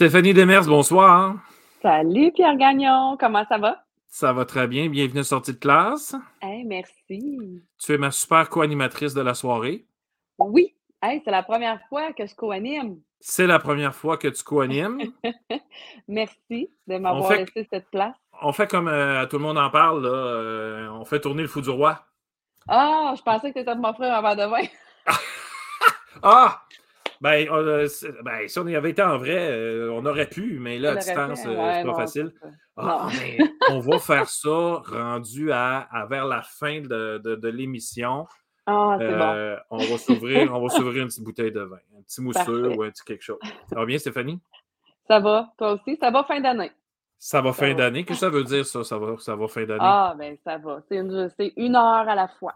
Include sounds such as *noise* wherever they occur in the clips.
Stéphanie Demers, bonsoir. Salut Pierre Gagnon, comment ça va? Ça va très bien. Bienvenue à Sortie de classe. Hey, merci. Tu es ma super co-animatrice de la soirée. Oui. Hey, c'est la première fois que je co-anime. C'est la première fois que tu co-animes. *laughs* merci de m'avoir fait- laissé cette place. on fait comme euh, tout le monde en parle, là, euh, on fait tourner le fou du roi. Ah, je pensais que tu étais de m'offrir un verre de vin. *laughs* Ah! Ben, on a- c'est- ben, si on y avait été en vrai, euh, on aurait pu, mais là, à On distance, euh, Ouais, c'est pas non, facile. Ah, mais on va faire ça rendu à, à vers la fin de, de- de l'émission. Ah, c'est bon. Euh, On va s'ouvrir, on va s'ouvrir une petite bouteille de vin, un petit mousseux Parfait. ou un petit quelque chose. Ça va bien, Stéphanie? Ça va, toi aussi? Ça va fin d'année? Ça va fin d'année? Qu'est-ce que ça veut dire, ça? Ça va, ça va fin d'année? Ah, ben ça va. C'est une, c'est une heure à la fois.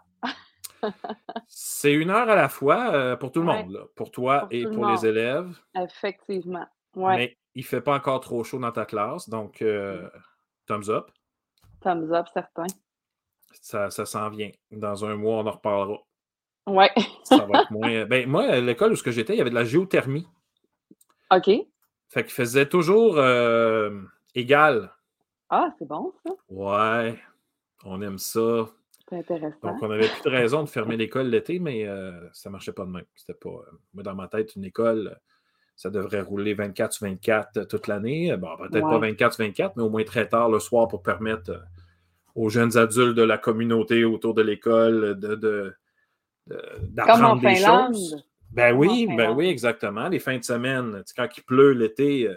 C'est une heure à la fois euh, pour tout le Ouais. monde, là. pour toi Pour et le pour monde. les élèves. Effectivement. Ouais. Mais il ne fait pas encore trop chaud dans ta classe, donc euh, thumbs up. Thumbs up, certain. Ça, ça s'en vient. Dans un mois, on en reparlera. Ouais. Ça va être *laughs* moins. Ben, moi, à l'école où j'étais, il y avait de la géothermie. OK. Fait qu'il faisait toujours euh, égal. Ah, c'est bon, ça. Ouais, on aime ça. C'est intéressant. Donc, on n'avait plus de raison de fermer l'école l'été, mais euh, ça ne marchait pas de même. C'était pas. euh, moi, dans ma tête, une école, ça devrait rouler 24 sur 24 euh, toute l'année. Bon, peut-être pas Ouais. 24 sur 24, mais au moins très tard le soir pour permettre euh, aux jeunes adultes de la communauté autour de l'école de, de- de- Comme en d'apprendre des Finlande. choses. Ben Comme oui, ben Finlande. oui, exactement. Les fins de semaine, quand il pleut l'été,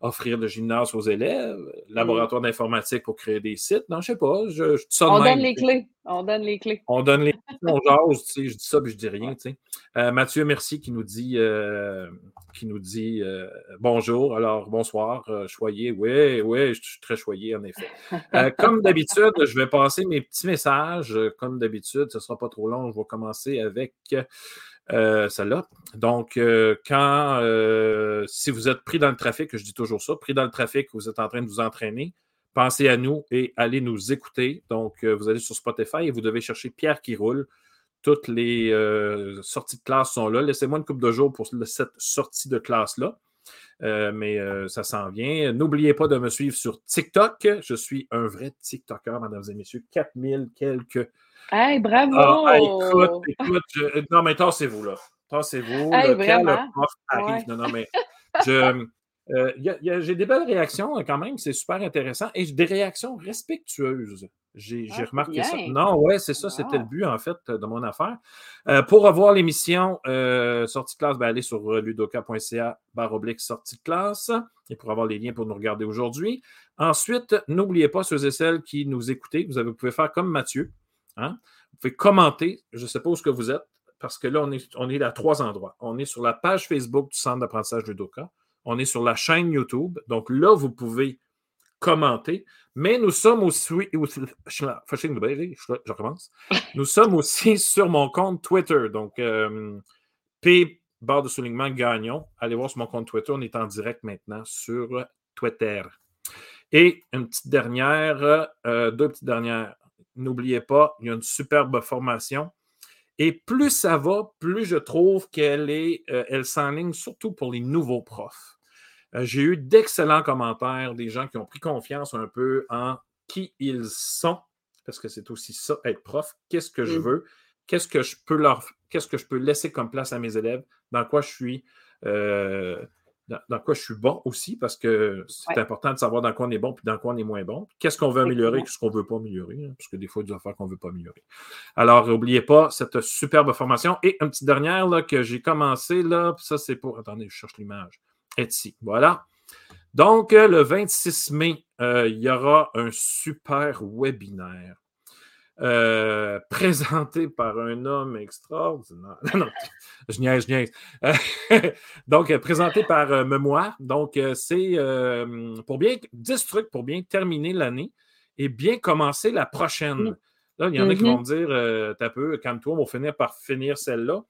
offrir le gymnase aux élèves, laboratoire d'informatique pour créer des sites. Non, je sais pas. Je, je ça de On même, donne les clés. On donne les clés. On donne les on jase, je dis ça, puis je dis rien. Euh, Mathieu Merci qui nous dit, euh, qui nous dit euh, bonjour, alors bonsoir, choyé. Oui, oui, je suis très choyé, en effet. Comme d'habitude, je vais passer mes petits messages. Comme d'habitude, ce ne sera pas trop long. Je vais commencer avec celle-là. Donc, quand, si vous êtes pris dans le trafic, je dis toujours ça, pris dans le trafic, vous êtes en train de vous entraîner, pensez à nous et allez nous écouter. Donc, euh, vous allez sur Spotify et vous devez chercher Pierre qui roule. Toutes les euh, sorties de classe sont là. Laissez-moi une couple de jours pour cette sortie de classe-là. Euh, mais euh, ça s'en vient. N'oubliez pas de me suivre sur TikTok. Je suis un vrai TikToker, mesdames et messieurs. 4000 quelques. Hey, bravo! Ah, hey, écoute, écoute. je- Non, mais tassez-vous, là. Tassez-vous. Hey, là, quand vraiment? le prof arrive. Ouais. Non, non, mais je. Euh, j'ai des belles réactions euh, quand même, c'est super intéressant. Et des réactions respectueuses. J'ai Ah, remarqué ça. Non, ouais, c'est ça, c'était le but en fait de mon affaire. Euh, pour revoir l'émission euh, Sortie de classe, ben, allez sur euh, ludoka.ca barre oblique sortie de classe et pour avoir les liens pour nous regarder aujourd'hui. Ensuite, n'oubliez pas ceux et celles qui nous écoutez, vous, avez- vous pouvez faire comme Mathieu. hein. Vous pouvez commenter, je ne sais pas que vous êtes, parce que là, on est, on est à trois endroits. On est sur la page Facebook du Centre d'apprentissage Ludoka. On est sur la chaîne YouTube. Donc là, vous pouvez commenter. Mais nous sommes aussi. je je recommence. *laughs* Nous sommes aussi sur mon compte Twitter. Donc, euh, P, barre de soulignement Gagnon. Allez voir sur mon compte Twitter. On est en direct maintenant sur Twitter. Et une petite dernière, euh, deux petites dernières. N'oubliez pas, il y a une superbe formation. Et plus ça va, plus je trouve qu'elle est, euh, elle s'enligne surtout pour les nouveaux profs. Euh, J'ai eu d'excellents commentaires, des gens qui ont pris confiance un peu en qui ils sont, parce que c'est aussi ça, être prof. Qu'est-ce que je Mm. veux? Qu'est-ce que je peux leur, qu'est-ce que je peux laisser comme place à mes élèves? Dans quoi je suis, euh, dans, dans quoi je suis bon aussi, parce que c'est Ouais. important de savoir dans quoi on est bon puis dans quoi on est moins bon. Qu'est-ce qu'on veut améliorer et qu'est-ce qu'on ne veut pas améliorer, hein, parce que des fois, il y a des affaires qu'on ne veut pas améliorer. Alors, n'oubliez pas cette superbe formation. Et une petite dernière là, que j'ai commencé, là, ça, c'est pour. Attendez, je cherche l'image. Etsy. Voilà. Donc, le 26 mai, euh, il y aura un super webinaire euh, *laughs* présenté par un homme extraordinaire. Non, *laughs* non, je niaise, je niaise. Euh, *laughs* donc, euh, présenté par euh, Memoire. Donc, euh, c'est pour bien 10 trucs pour bien terminer l'année et bien commencer la prochaine. Mm. Là, il y en a qui vont me dire T'as peu, calme-toi, on va finir par finir celle-là.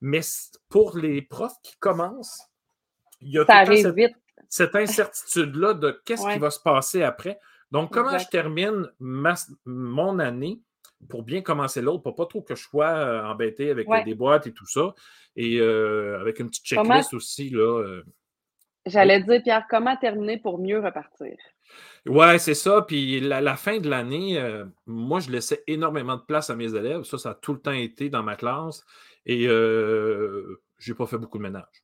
Mais pour les profs qui commencent, il y a Ça tout le temps arrive cette, vite. cette incertitude-là de qu'est-ce Ouais. qui va se passer après. Donc, comment Exact. je termine ma- mon année? Pour bien commencer l'autre, pour pas trop que je sois euh, embêté avec euh, Ouais. des boîtes et tout ça. Et euh, avec une petite Comment- checklist aussi, là. euh, J'allais dire, Pierre, comment terminer pour mieux repartir? Ouais, c'est ça. Puis la, fin de l'année, euh, moi, je laissais énormément de place à mes élèves. Ça, ça a tout le temps été dans ma classe. Et je n'ai pas fait beaucoup de ménage.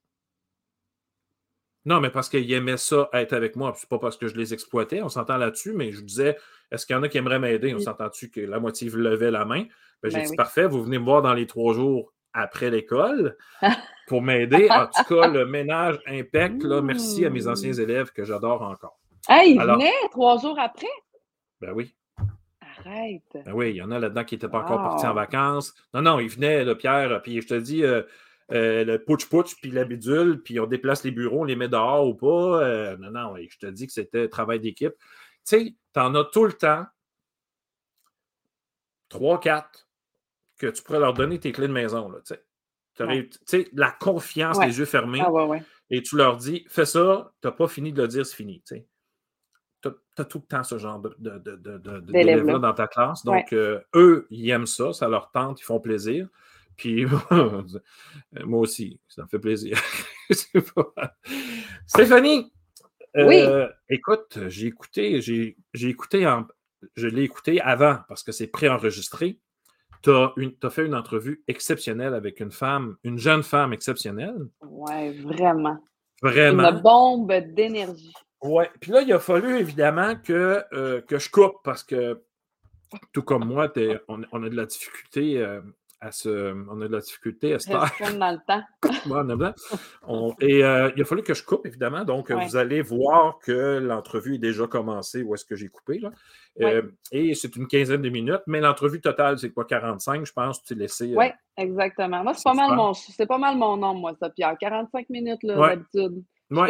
Non, mais parce qu'ils aimaient ça, être avec moi. C'est pas parce que je les exploitais, on s'entend là-dessus, mais je disais, est-ce qu'il y en a qui aimeraient m'aider? On s'entend-tu que la moitié levait la main? Ben, j'ai ben dit, parfait, vous venez me voir dans les trois jours après l'école *laughs* pour m'aider. En tout cas, le ménage *laughs* impec. Là, merci à mes anciens élèves que j'adore encore. Hey, ils venaient trois jours après? Ben oui. Arrête. Ben oui, il y en a là-dedans qui n'étaient pas encore partis en vacances. Non, non, ils venaient, le Pierre, puis je te dis, euh, euh, le putsch-putsch, puis la bidule, puis on déplace les bureaux, on les met dehors ou pas. Euh, non, non, je te dis que c'était travail d'équipe. Tu sais, tu en as tout le temps, trois, quatre, que tu pourrais leur donner tes clés de maison. Là, tu sais, la confiance, les yeux fermés. Ah, ouais, et tu leur dis, fais ça, tu n'as pas fini de le dire, c'est fini. Tu as, tout le temps ce genre de, de, dans ta classe. Donc, euh, eux, ils aiment ça, ça leur tente, ils font plaisir. Puis *laughs* moi aussi, ça me fait plaisir. *laughs* Stéphanie, euh, écoute, j'ai écouté, j'ai écouté, je l'ai écouté avant parce que c'est préenregistré. Tu as, as, fait une entrevue exceptionnelle avec une femme, une jeune femme exceptionnelle. Oui, vraiment. Vraiment. Une bombe d'énergie. Oui. Puis là, il a fallu évidemment que, euh, que je coupe parce que, tout comme moi, on, on, a de la difficulté euh, on a de la difficulté à se faire. dans le temps. *laughs* *laughs* et euh, il a fallu que je coupe, évidemment. Donc, vous allez voir que l'entrevue est déjà commencée. Où est-ce que j'ai coupé? Là? Euh, et c'est une quinzaine de minutes, mais l'entrevue totale, c'est quoi, 45, je pense, tu laissé. Euh, oui, exactement. Moi, c'est pas, mal mon, pas mal mon nombre, moi, ça, Pierre. 45 minutes, d'habitude. Oui,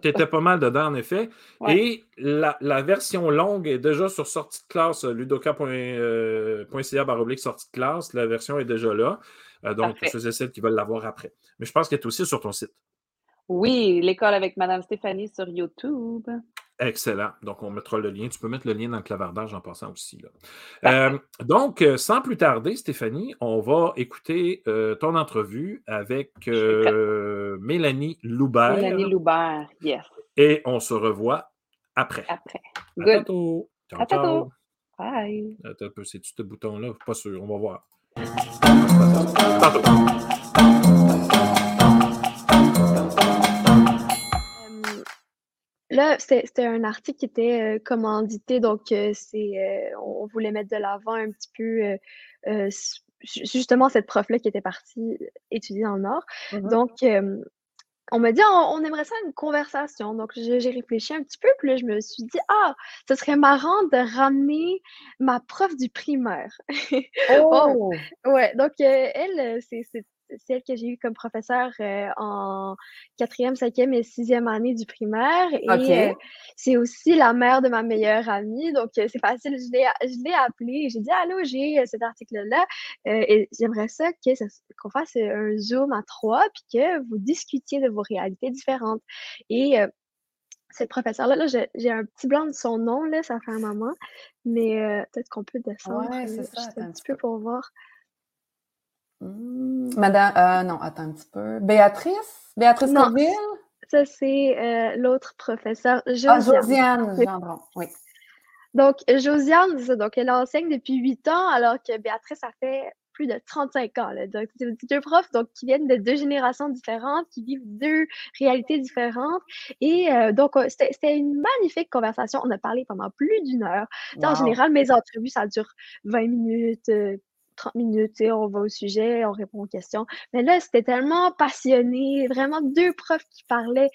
tu étais pas mal dedans, en effet. Et la, version longue est déjà sur sortie de classe, euh, ludoka.ca euh, baroblique sortie de classe. La version est déjà là. Euh, donc, pour ceux et celles qui veulent l'avoir après. Mais je pense qu'elle est aussi sur ton site. Oui, l'école avec Madame Stéphanie sur YouTube. Excellent. Donc, on mettra le lien. Tu peux mettre le lien dans le clavardage en passant aussi. Euh, donc, euh, sans plus tarder, Stéphanie, on va écouter euh, ton entrevue avec Mélanie Loubert. Mélanie Loubert, yes. Et on se revoit après. Après. Good. À bientôt. Ciao, à bientôt. Bye. Attends un peu, c'est-tu ce bouton-là? Pas sûr, on va voir. Là, c'était un article qui était euh, commandité, donc euh, c'est euh, on voulait mettre de l'avant un petit peu justement cette prof-là qui était partie étudier dans le Nord. Mmh donc, on m'a dit on, aimerait ça une conversation. Donc, j'ai réfléchi un petit peu, puis là, je me suis dit Ah, ce serait marrant de ramener ma prof du primaire. *laughs* Oh! ouais, donc elle, c'est celle que j'ai eue comme professeure euh, en quatrième, cinquième et sixième année du primaire. Et euh, c'est aussi la mère de ma meilleure amie. Donc, euh, c'est facile. Je l'ai appelée. J'ai dit Allô, j'ai cet article-là. et j'aimerais ça qu'on fasse un Zoom à trois puis que vous discutiez de vos réalités différentes. Et cette professeure-là, -là, j'ai un petit blanc de son nom, là, ça fait un moment, mais peut-être qu'on peut descendre ouais, ça, un petit peu pour voir. Mmh. Madame, euh, non, attends un petit peu. Béatrice? Béatrice non, Ça, c'est euh, l'autre professeur, Josiane. Ah, Josiane oui. Donc, Josiane, donc elle enseigne depuis huit ans, alors que Béatrice, ça fait plus de 35 ans. Là. Donc, c'est deux profs donc, qui viennent de deux générations différentes, qui vivent deux réalités différentes. Et euh, donc, c'était une magnifique conversation. On a parlé pendant plus d'une heure. En général, mes entrevues, ça dure 20 minutes, 30 minutes, on va au sujet, on répond aux questions. Mais là, c'était tellement passionné, vraiment deux profs qui parlaient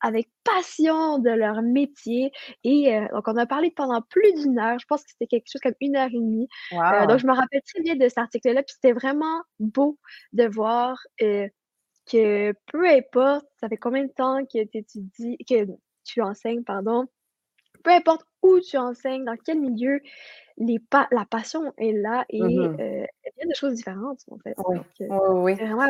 avec passion de leur métier. Et euh, donc, on a parlé pendant plus d'une heure. Je pense que c'était quelque chose comme une heure et demie. Euh, donc, je me rappelle très bien de cet article-là. Puis c'était vraiment beau de voir euh, que peu importe, ça fait combien de temps que tu étudies, que tu enseignes, pardon, peu importe où tu enseignes, dans quel milieu, les la passion est là et euh, il y a des choses différentes, en fait. Oui, euh, oui, vraiment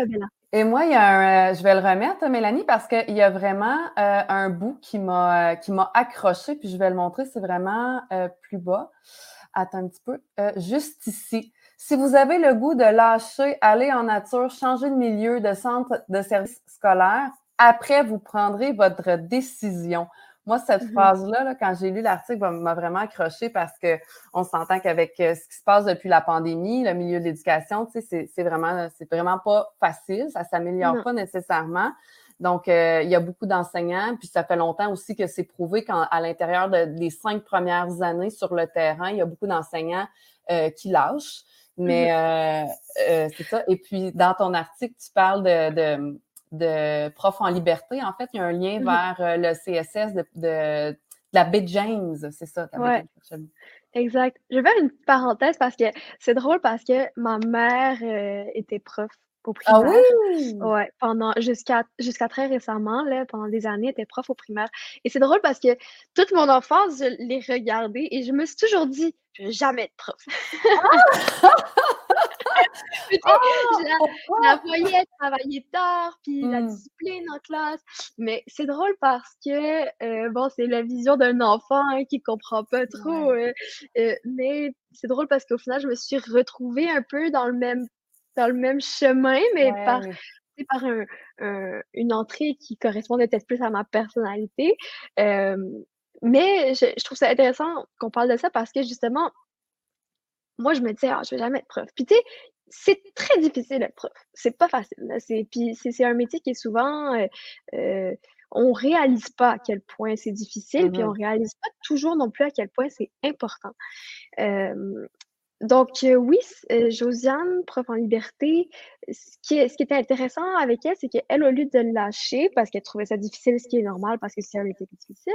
Et moi, il y a un, euh, je vais le remettre, Mélanie, parce qu'il y a vraiment un bout qui m'a qui m'a accroché, puis je vais le montrer, c'est vraiment plus bas. Attends un petit peu. juste ici. Si vous avez le goût de lâcher, aller en nature, changer de milieu, de centre de service scolaire, après, vous prendrez votre décision. Moi, cette Mhm. phrase-là, quand j'ai lu l'article, m'a vraiment accroché parce qu'on s'entend qu'avec euh, ce qui se passe depuis la pandémie, le milieu de l'éducation, tu sais, c'est- vraiment, c'est vraiment pas facile, ça s'améliore pas nécessairement. Donc, euh, il y a beaucoup d'enseignants, puis ça fait longtemps aussi que c'est prouvé qu'à l'intérieur de- des cinq premières années sur le terrain, il y a beaucoup d'enseignants euh, qui lâchent. Mais euh, euh, c'est ça. Et puis, dans ton article, tu parles de, de, de profs en liberté. En fait, il y a un lien Mhm. vers euh, le CSS de, de, de la baie James, c'est ça. la Ouais. James. Exact. Je vais faire une petite parenthèse parce que c'est drôle parce que ma mère euh, était prof au Ah primaire. oui! Ouais, pendant jusqu'à jusqu'à très récemment, là, pendant des années, elle était prof au primaire. Et c'est drôle parce que toute mon enfance, je l'ai regardée et je me suis toujours dit, je vais jamais être prof. Tu *laughs* *laughs* sais, je la, je la voyais travailler tard, puis la Hmm. discipline en classe. Mais c'est drôle parce que, euh, bon, c'est la vision d'un enfant hein, qui comprend pas trop. euh, euh, mais c'est drôle parce qu'au final, je me suis retrouvée un peu dans le même, dans le même chemin, mais par, Ouais. par un- un- une entrée qui correspondait peut-être plus à ma personnalité. Euh, mais je, je trouve ça intéressant qu'on parle de ça parce que justement, moi, je me disais, ah, je vais jamais être prof. Puis, tu sais, c'est très difficile d'être prof. C'est pas facile. C'est, puis, c'est, un métier qui est souvent, euh, euh, on réalise pas à quel point c'est difficile, puis Mhm. on réalise pas toujours non plus à quel point c'est important. Euh, donc, euh, oui, euh, Josiane, prof en liberté, ce qui, est- ce qui était intéressant avec elle, c'est qu'elle, au lieu de lâcher parce qu'elle trouvait ça difficile, ce qui est normal parce que c'est un métier difficile,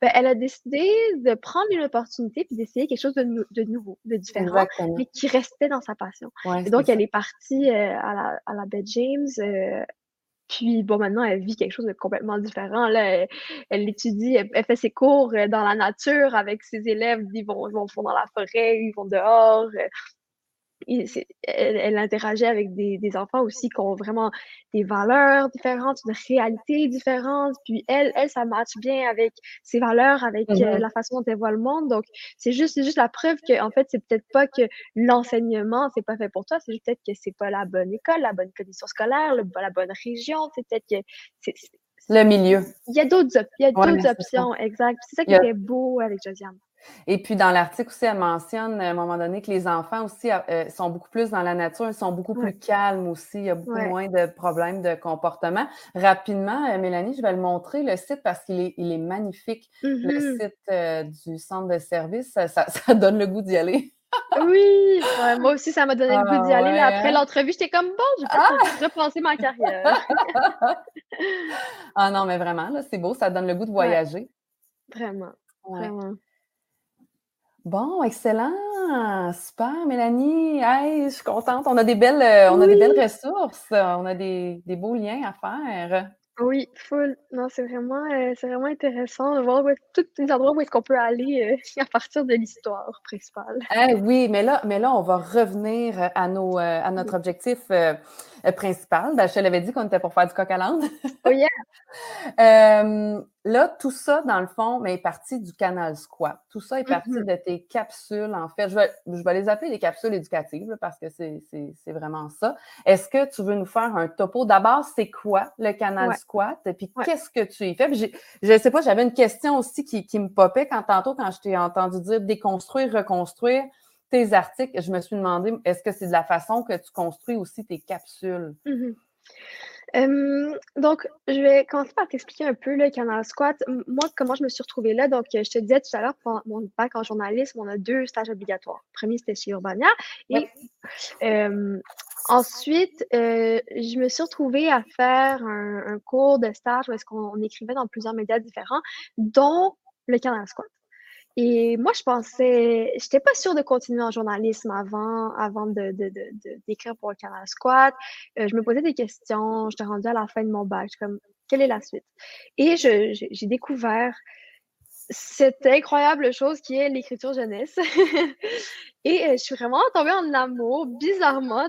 ben, elle a décidé de prendre une opportunité puis d'essayer quelque chose de, nou- de nouveau, de différent, Exactement. mais qui restait dans sa passion. Ouais, Et c'est donc, ça. elle est partie euh, à la, à la baie James. Euh, puis, bon, maintenant, elle vit quelque chose de complètement différent. Là, elle, elle étudie, elle, fait ses cours euh, dans la nature avec ses élèves. Ils vont, ils vont, vont dans la forêt, ils vont dehors. Elle, elle interagit avec des, des enfants aussi qui ont vraiment des valeurs différentes, une réalité différente. Puis elle, elle, ça match bien avec ses valeurs, avec euh, Mhm. la façon dont elle voit le monde. Donc, c'est juste, juste la preuve que, en fait, c'est peut-être pas que l'enseignement, c'est pas fait pour toi, c'est peut-être que c'est pas la bonne école, la bonne condition scolaire, le- la bonne région. C'est peut-être que c'est, Le milieu. il y a d'autres, op- Ouais, ça. options, exact. C'est ça qui Il y a- était beau avec Josiane. Et puis, dans l'article aussi, elle mentionne à un moment donné que les enfants aussi euh, sont beaucoup plus dans la nature, ils sont beaucoup Ouais. plus calmes aussi, il y a beaucoup Ouais. moins de problèmes de comportement. Rapidement, euh, Mélanie, je vais le montrer, le site, parce qu'il est, il est magnifique. Le Mhm. site euh, du centre de service, ça, ça- *laughs* ça donne le goût d'y aller. Oui, ouais, moi aussi, ça m'a donné le goût Ah d'y aller. là. après hein? l'entrevue, j'étais comme bon, je vais peut-être repenser ma carrière. *laughs* ah non, mais vraiment, là, c'est beau, ça donne le goût de voyager. Vraiment, vraiment. Bon, excellent, super, Mélanie. Hey, je suis contente. On a des belles, euh, on a des Oui. belles ressources, on a des, des beaux liens à faire. Oui, full. Non, c'est vraiment, euh, c'est vraiment intéressant de voir tous les endroits où est-ce qu'on peut aller euh, *laughs* à partir de l'histoire principale. Eh oui, mais là, mais là, on va revenir à, nos, euh, à notre objectif euh, euh, principal. Ben, je te l'avais dit qu'on était pour faire du coq à l'âne. Oh yeah! *laughs* Euh, là, tout ça, dans le fond, mais est parti du canal squat. Tout ça est parti Mhm. de tes capsules, en fait. Je vais, je vais les appeler des capsules éducatives là, parce que c'est c'est- c'est vraiment ça. Est-ce que tu veux nous faire un topo? D'abord, c'est quoi le canal Ouais. squat? Et puis, Ouais. qu'est-ce que tu y fais? Puis je ne sais pas, j'avais une question aussi qui, qui me popait quand tantôt, quand je t'ai entendu dire déconstruire, reconstruire tes articles. Je me suis demandé, est-ce que c'est de la façon que tu construis aussi tes capsules? Mhm. Euh, donc, je vais commencer par t'expliquer un peu le canal squat. Moi, comment je me suis retrouvée là? Donc, je te disais tout à l'heure, pour mon bac en journalisme, on a deux stages obligatoires. Le premier, c'était chez Urbania. Et euh, ensuite, euh, je me suis retrouvée à faire un, un cours de stage où est-ce qu'on on écrivait dans plusieurs médias différents, dont le canal squat. Et moi, je pensais, j'étais pas sûre de continuer en journalisme avant, avant de, de, de, de- d'écrire pour le Canal Squat. Euh, je me posais des questions, j'étais rendue à la fin de mon bac, je suis comme, quelle est la suite? Et je, je- j'ai découvert cette incroyable chose qui est l'écriture jeunesse. *laughs* Et euh, je suis vraiment tombée en amour, bizarrement.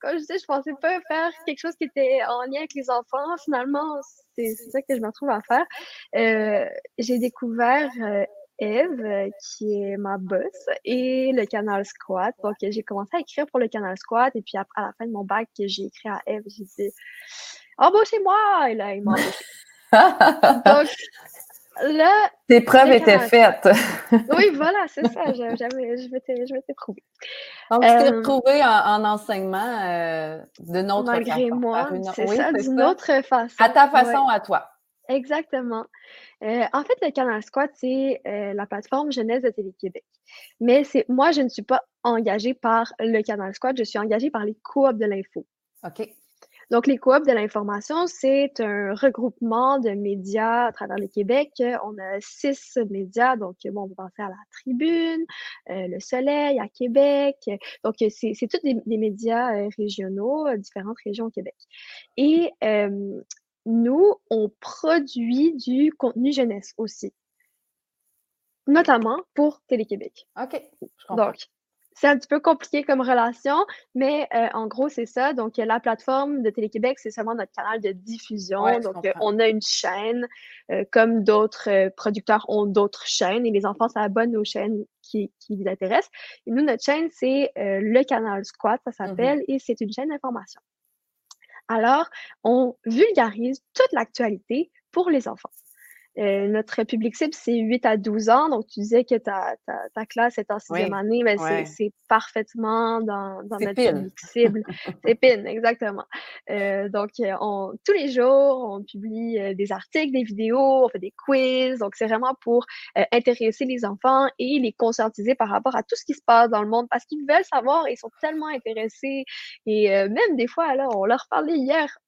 Comme je disais, je pensais pas faire quelque chose qui était en lien avec les enfants. Finalement, c'est ça que je me retrouve à faire. Euh, j'ai découvert Eve, euh, qui est ma boss, et le Canal Squat. Donc, j'ai commencé à écrire pour le Canal Squat, et puis après, à la fin de mon bac, j'ai écrit à Eve, j'ai dit embauchez-moi! Et là, il m'a embauché. *laughs* Donc, là. Tes preuves étaient faites. *laughs* oui, voilà, c'est ça. Je m'étais prouvé. Donc, tu t'es euh, retrouvé en, enseignement euh, d'une autre Malgré moi, c'est ça, d'une autre façon. À ta façon, à toi. Exactement. Euh, en fait, le Canal Squat, c'est la plateforme jeunesse de Télé-Québec. Mais c'est moi, je ne suis pas engagée par le Canal Squat, je suis engagée par les coops de l'info. OK. Donc, les coops de l'information, c'est un regroupement de médias à travers le Québec. On a six médias. Donc, bon, on peut penser à la Tribune, euh, Le Soleil à Québec. Donc, c'est tous des, médias euh, régionaux, euh, différentes régions au Québec. Et nous, on produit du contenu jeunesse aussi notamment pour Télé-Québec. OK, je comprends. Donc, c'est un petit peu compliqué comme relation, mais euh, en gros, c'est ça. Donc, la plateforme de Télé-Québec, c'est seulement notre canal de diffusion. Donc, euh, on a une chaîne, euh, comme d'autres producteurs ont d'autres chaînes, et les enfants s'abonnent aux chaînes qui, qui les intéressent. Et nous, notre chaîne, c'est le canal Squat, ça mmh s'appelle, et c'est une chaîne d'information. Alors, on vulgarise toute l'actualité pour les enfants. Euh, notre public cible, c'est 8 à 12 ans. Donc, tu disais que ta, ta, classe est en sixième année, mais c'est parfaitement dans, dans notre public cible. *laughs* c'est PIN, exactement. Euh, donc, euh, on, tous les jours, on publie des articles, des vidéos, on fait des quiz. Donc, c'est vraiment pour intéresser les enfants et les conscientiser par rapport à tout ce qui se passe dans le monde parce qu'ils veulent savoir et ils sont tellement intéressés. Et même des fois, là, on leur parlait hier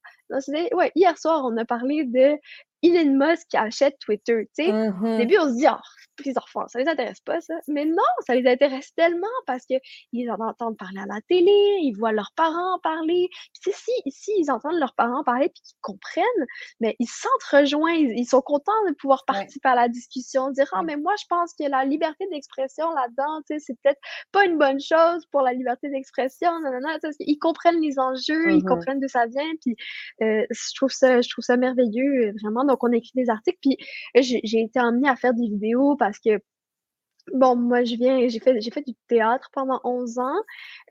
ouais, hier soir, on a parlé de Elon Musk qui achète Twitter. Tu sais, au mm-hmm. début, on se dit, oh, les enfants, ça les intéresse pas, ça. Mais non, ça les intéresse tellement parce qu'ils en entendent parler à la télé, ils voient leurs parents parler. Puis si, si ils entendent leurs parents parler puis qu'ils comprennent, mais ils s'entrejoignent, ils, sont contents de pouvoir participer à la discussion, dire, ah, mais moi, je pense que la liberté d'expression là-dedans, tu sais, c'est peut-être pas une bonne chose pour la liberté d'expression. Ils comprennent les enjeux, ils mm-hmm. comprennent d'où ça vient. Puis euh, je trouve ça, je trouve ça merveilleux, vraiment. Donc, on écrit des articles. Puis j'ai été emmenée à faire des vidéos parce que Bon, moi, je viens, j'ai fait, j'ai fait du théâtre pendant 11 ans,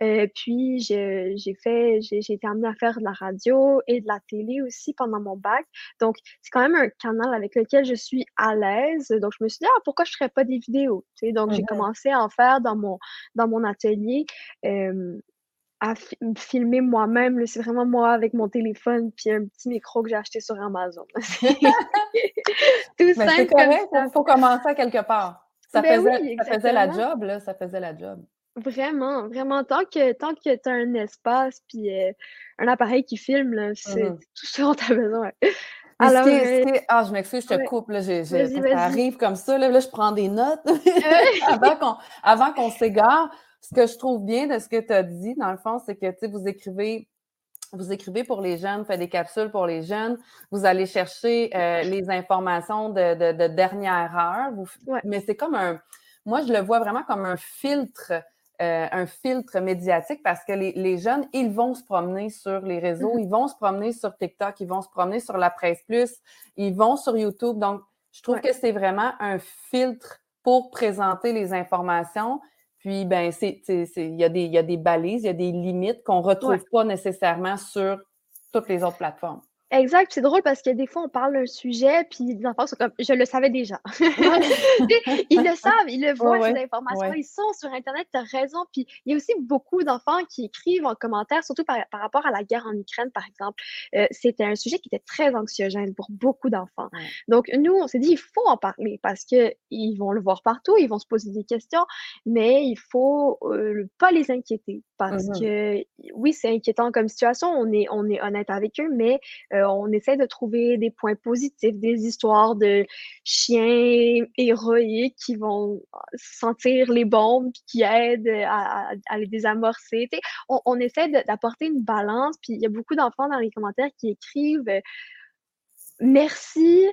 euh, puis j'ai fait, j'ai été amenée à faire de la radio et de la télé aussi pendant mon bac. Donc, c'est quand même un canal avec lequel je suis à l'aise. Donc, je me suis dit, ah, pourquoi je ferais pas des vidéos? Donc, j'ai commencé à en faire dans mon, dans mon atelier. Euh, à filmer moi-même. C'est vraiment moi avec mon téléphone puis un petit micro que j'ai acheté sur Amazon. *laughs* Tout simple. C'est correct, il faut commencer quelque part. Ça, ben faisait, ça faisait la job, là. Ça faisait la job. Vraiment, vraiment. Tant que, tant que tu as un espace puis euh, un appareil qui filme, c'est mm-hmm. tout ce dont tu as besoin. Alors, euh, ah, je m'excuse, je te coupe. Là, ça arrive comme ça. Là, je prends des notes *laughs* avant qu'on s'égare ce que je trouve bien de ce que tu as dit, dans le fond, c'est que vous écrivez vous écrivez pour les jeunes, faites des capsules pour les jeunes, vous allez chercher euh, les informations de, dernière heure, mais c'est comme un, moi je le vois vraiment comme un filtre, euh, un filtre médiatique parce que les, jeunes, ils vont se promener sur les réseaux, mm-hmm. ils vont se promener sur TikTok, ils vont se promener sur la presse plus, ils vont sur YouTube. Donc, je trouve que c'est vraiment un filtre pour présenter les informations puis, ben, il y, a des, y a des balises, il y a des limites qu'on ne retrouve pas nécessairement sur toutes les autres plateformes. Exact, c'est drôle parce que des fois, on parle d'un sujet, puis les enfants sont comme je le savais déjà. *laughs* ils le savent, ils le voient, ces informations, ils sont sur Internet, tu as raison. Puis il y a aussi beaucoup d'enfants qui écrivent en commentaire, surtout par, rapport à la guerre en Ukraine, par exemple. Euh, c'était un sujet qui était très anxiogène pour beaucoup d'enfants. Donc, nous, on s'est dit, il faut en parler parce qu'ils vont le voir partout, ils vont se poser des questions, mais il faut euh, pas les inquiéter parce mmh que oui, c'est inquiétant comme situation, on est, on est honnête avec eux, mais euh, on essaie de trouver des points positifs, des histoires de chiens héroïques qui vont sentir les bombes qui aident à, les désamorcer. On, essaie d'apporter une balance, puis il y a beaucoup d'enfants dans les commentaires qui écrivent euh, Merci,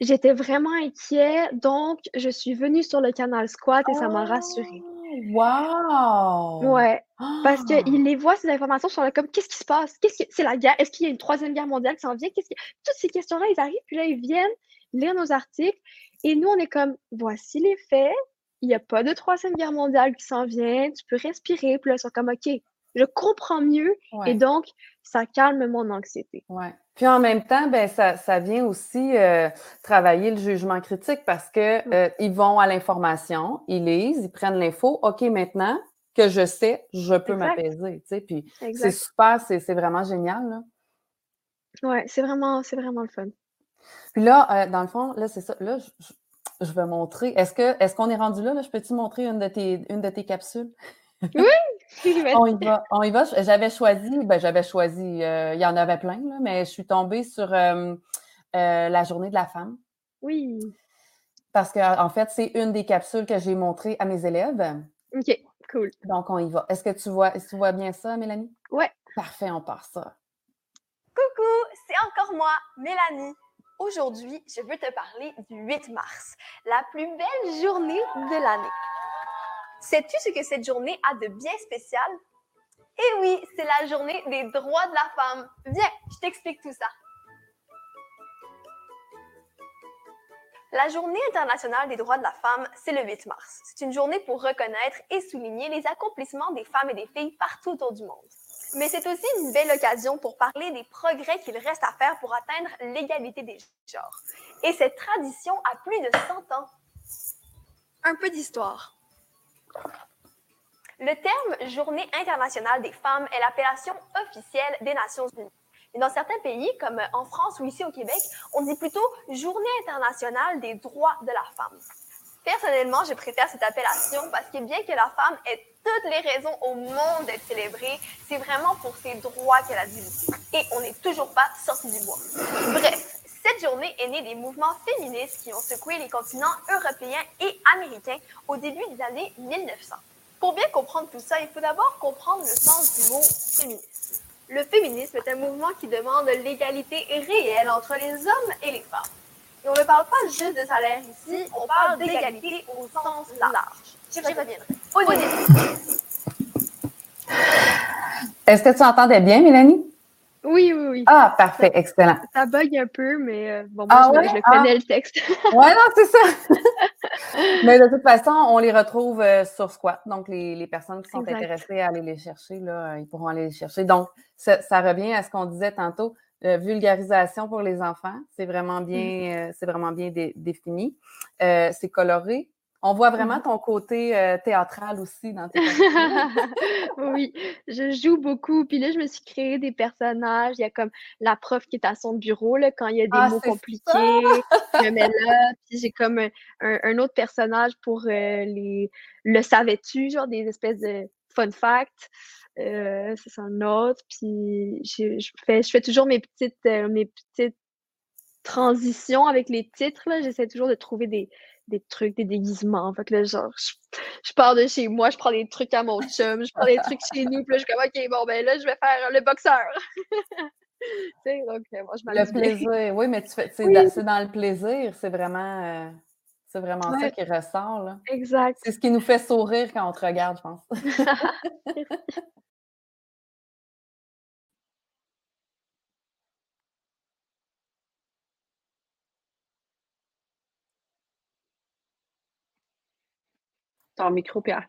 j'étais vraiment inquiet, donc je suis venue sur le canal Squat et ça m'a rassurée. Wow! Ouais. Parce qu'il ah! les voit, ces informations sur le comme qu'est-ce qui se passe? Qu'est-ce que c'est la guerre? Est-ce qu'il y a une troisième guerre mondiale qui s'en vient? Qu'est-ce Toutes ces questions-là, ils arrivent, puis là, ils viennent lire nos articles. Et nous, on est comme voici les faits, il n'y a pas de troisième guerre mondiale qui s'en vient, tu peux respirer, puis là, ils sont comme OK, je comprends mieux. Et donc, ça calme mon anxiété. Ouais. Puis en même temps, ben, ça, vient aussi euh, travailler le jugement critique parce qu'ils mm. euh, vont à l'information, ils lisent, ils prennent l'info. OK, maintenant que je sais, je peux m'apaiser. Puis c'est super, c'est vraiment génial. Oui, c'est vraiment, vraiment le fun. Puis là, euh, dans le fond, là, c'est ça. Là, je, vais montrer. Est-ce que est-ce qu'on est rendu là? là? Je peux-tu montrer une de tes, une de tes capsules? Oui! On y va. On y va. J'avais choisi, ben, j'avais choisi, euh, il y en avait plein, là, mais je suis tombée sur euh, la journée de la femme. Oui. Parce qu'en en fait, c'est une des capsules que j'ai montrées à mes élèves. OK, cool. Donc, on y va. Est-ce que tu vois, est-ce que tu vois bien ça, Mélanie? Oui. Parfait, on part ça. Coucou, c'est encore moi, Mélanie. Aujourd'hui, je veux te parler du 8 mars, la plus belle journée de l'année. Sais-tu ce que cette journée a de bien spécial? Eh oui, c'est la journée des droits de la femme. Viens, je t'explique tout ça. La Journée internationale des droits de la femme, c'est le 8 mars. C'est une journée pour reconnaître et souligner les accomplissements des femmes et des filles partout autour du monde. Mais c'est aussi une belle occasion pour parler des progrès qu'il reste à faire pour atteindre l'égalité des genres. Et cette tradition a plus de 100 ans. Un peu d'histoire. Le terme Journée internationale des femmes est l'appellation officielle des Nations unies. Mais dans certains pays, comme en France ou ici au Québec, on dit plutôt Journée internationale des droits de la femme. Personnellement, je préfère cette appellation parce que bien que la femme ait toutes les raisons au monde d'être célébrée, c'est vraiment pour ses droits qu'elle a du Et on n'est toujours pas sorti du bois. Bref, cette journée est née des mouvements féministes qui ont secoué les continents européens et américains au début des années 1900. Pour bien comprendre tout ça, il faut d'abord comprendre le sens du mot féministe. Le féminisme est un mouvement qui demande l'égalité réelle entre les hommes et les femmes. Et on ne parle pas juste de salaire ici, on parle d'égalité au sens large. J'y reviendrai. Au Est-ce que tu entendais bien, Mélanie? Oui, oui, oui. Ah, parfait, excellent. Ça bug un peu, mais euh, bon, moi, ah je, je, connais ah. le texte. oui, non, c'est ça. *laughs* mais de toute façon, on les retrouve euh, sur Squat. Donc, les, les personnes qui sont intéressées à aller les chercher, là, euh, ils pourront aller les chercher. Donc, ça, ça revient à ce qu'on disait tantôt. vulgarisation pour les enfants, c'est vraiment bien, mm. c'est vraiment bien défini. c'est coloré, on voit vraiment mmh ton côté euh, théâtral aussi dans tes *laughs* Oui, je joue beaucoup. Puis là, je me suis créé des personnages. Il y a comme la prof qui est à son bureau là, quand il y a des ah, mots compliqués. je me mets là. *laughs* Puis j'ai comme un, autre personnage pour euh, les le savais-tu, genre des espèces de fun facts. Euh, c'est un autre. Puis je, fais, je fais toujours mes petites, mes petites transitions avec les titres. J'essaie toujours de trouver des, des trucs, des déguisements. Fait que là, genre, je, pars de chez moi, je prends des trucs à mon chum, je prends des trucs chez nous, puis là, je suis comme, OK, bon, ben là, je vais faire le boxeur. *laughs* donc, euh, moi, je Le plaisir, oui, mais tu fais, c'est dans le plaisir, c'est vraiment, euh, c'est vraiment ça qui ressort, là. Exact. C'est ce qui nous fait sourire quand on te regarde, je pense. *laughs* *laughs* ton micro, *laughs* Pierre.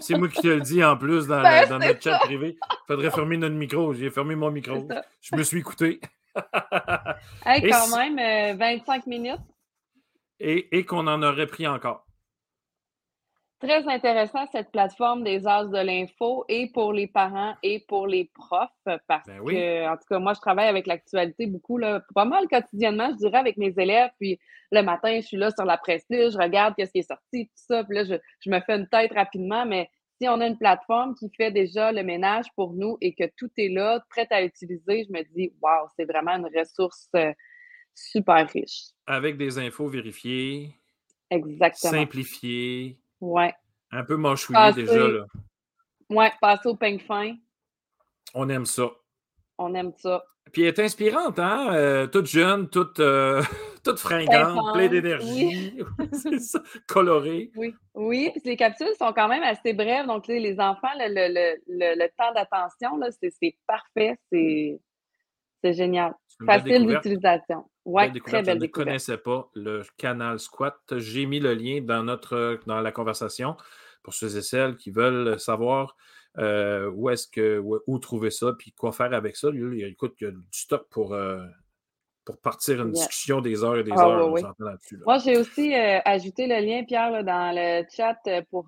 c'est moi qui te le dis en plus dans, *laughs* ben, notre chat privé. Il faudrait fermer notre micro. J'ai fermé mon micro. Je me suis écouté. hey, quand même, 25 euh, minutes. Et, qu'on en aurait pris encore. Très intéressant cette plateforme des As de l'info et pour les parents et pour les profs parce ben que, en tout cas, moi, je travaille avec l'actualité beaucoup, là, pas mal quotidiennement, je dirais, avec mes élèves. Puis le matin, je suis là sur la presse je regarde qu'est-ce qui est sorti, tout ça. Puis là, je, me fais une tête rapidement, mais si on a une plateforme qui fait déjà le ménage pour nous et que tout est là, prêt à utiliser, je me dis, waouh, c'est vraiment une ressource euh, super riche. Avec des infos vérifiées. Exactement. Simplifiées Ouais. Un peu mâchouillé déjà, là. Ouais, passer au ping fin. On aime ça. On aime ça. Puis elle est inspirante, hein? Euh, toute jeune, toute, euh, *laughs* toute fringante, pleine d'énergie. *laughs* c'est ça, colorée. Oui, oui. Puis les capsules sont quand même assez brèves. Donc, les enfants, le, le, le, le temps d'attention, c'est parfait. C'est génial. Facile d'utilisation. Oui, très belle Je ne connaissais pas le canal Squat. J'ai mis le lien dans, notre, dans la conversation pour ceux et celles qui veulent savoir. euh, où est-ce que où, trouver ça, puis quoi faire avec ça. Écoute, il y a du stock pour, euh, pour partir une discussion des heures et des Ah, heures. oui, là. Moi, j'ai aussi euh, ajouté le lien, Pierre, là, dans le chat pour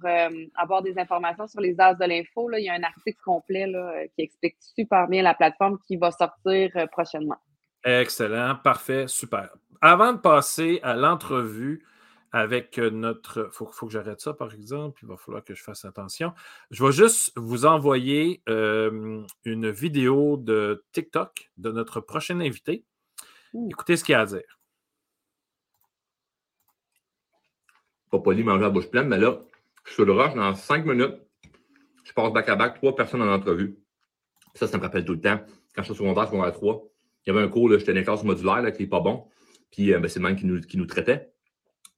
avoir des informations sur les As de l'info. Il y a un article complet là, qui explique super bien la plateforme qui va sortir prochainement. Excellent, parfait, super. Avant de passer à l'entrevue avec euh, notre. Il faut, faut que j'arrête ça, par exemple. Il va falloir que je fasse attention. Je vais juste vous envoyer euh, une vidéo de TikTok de notre prochain invité. Ouh. Écoutez ce qu'il y a à dire. pas poli manger la bouche pleine, mais là, je suis sur le rush dans cinq minutes. Je passe back-à-back, trois personnes en entrevue. Ça, ça me rappelle tout le temps. Quand je suis au secondaire, secondaire 3, il y avait un cours, j'étais dans les classes modulaires, là, qui n'est pas bon. Puis euh, ben, c'est le même qui nous, qui nous traitait.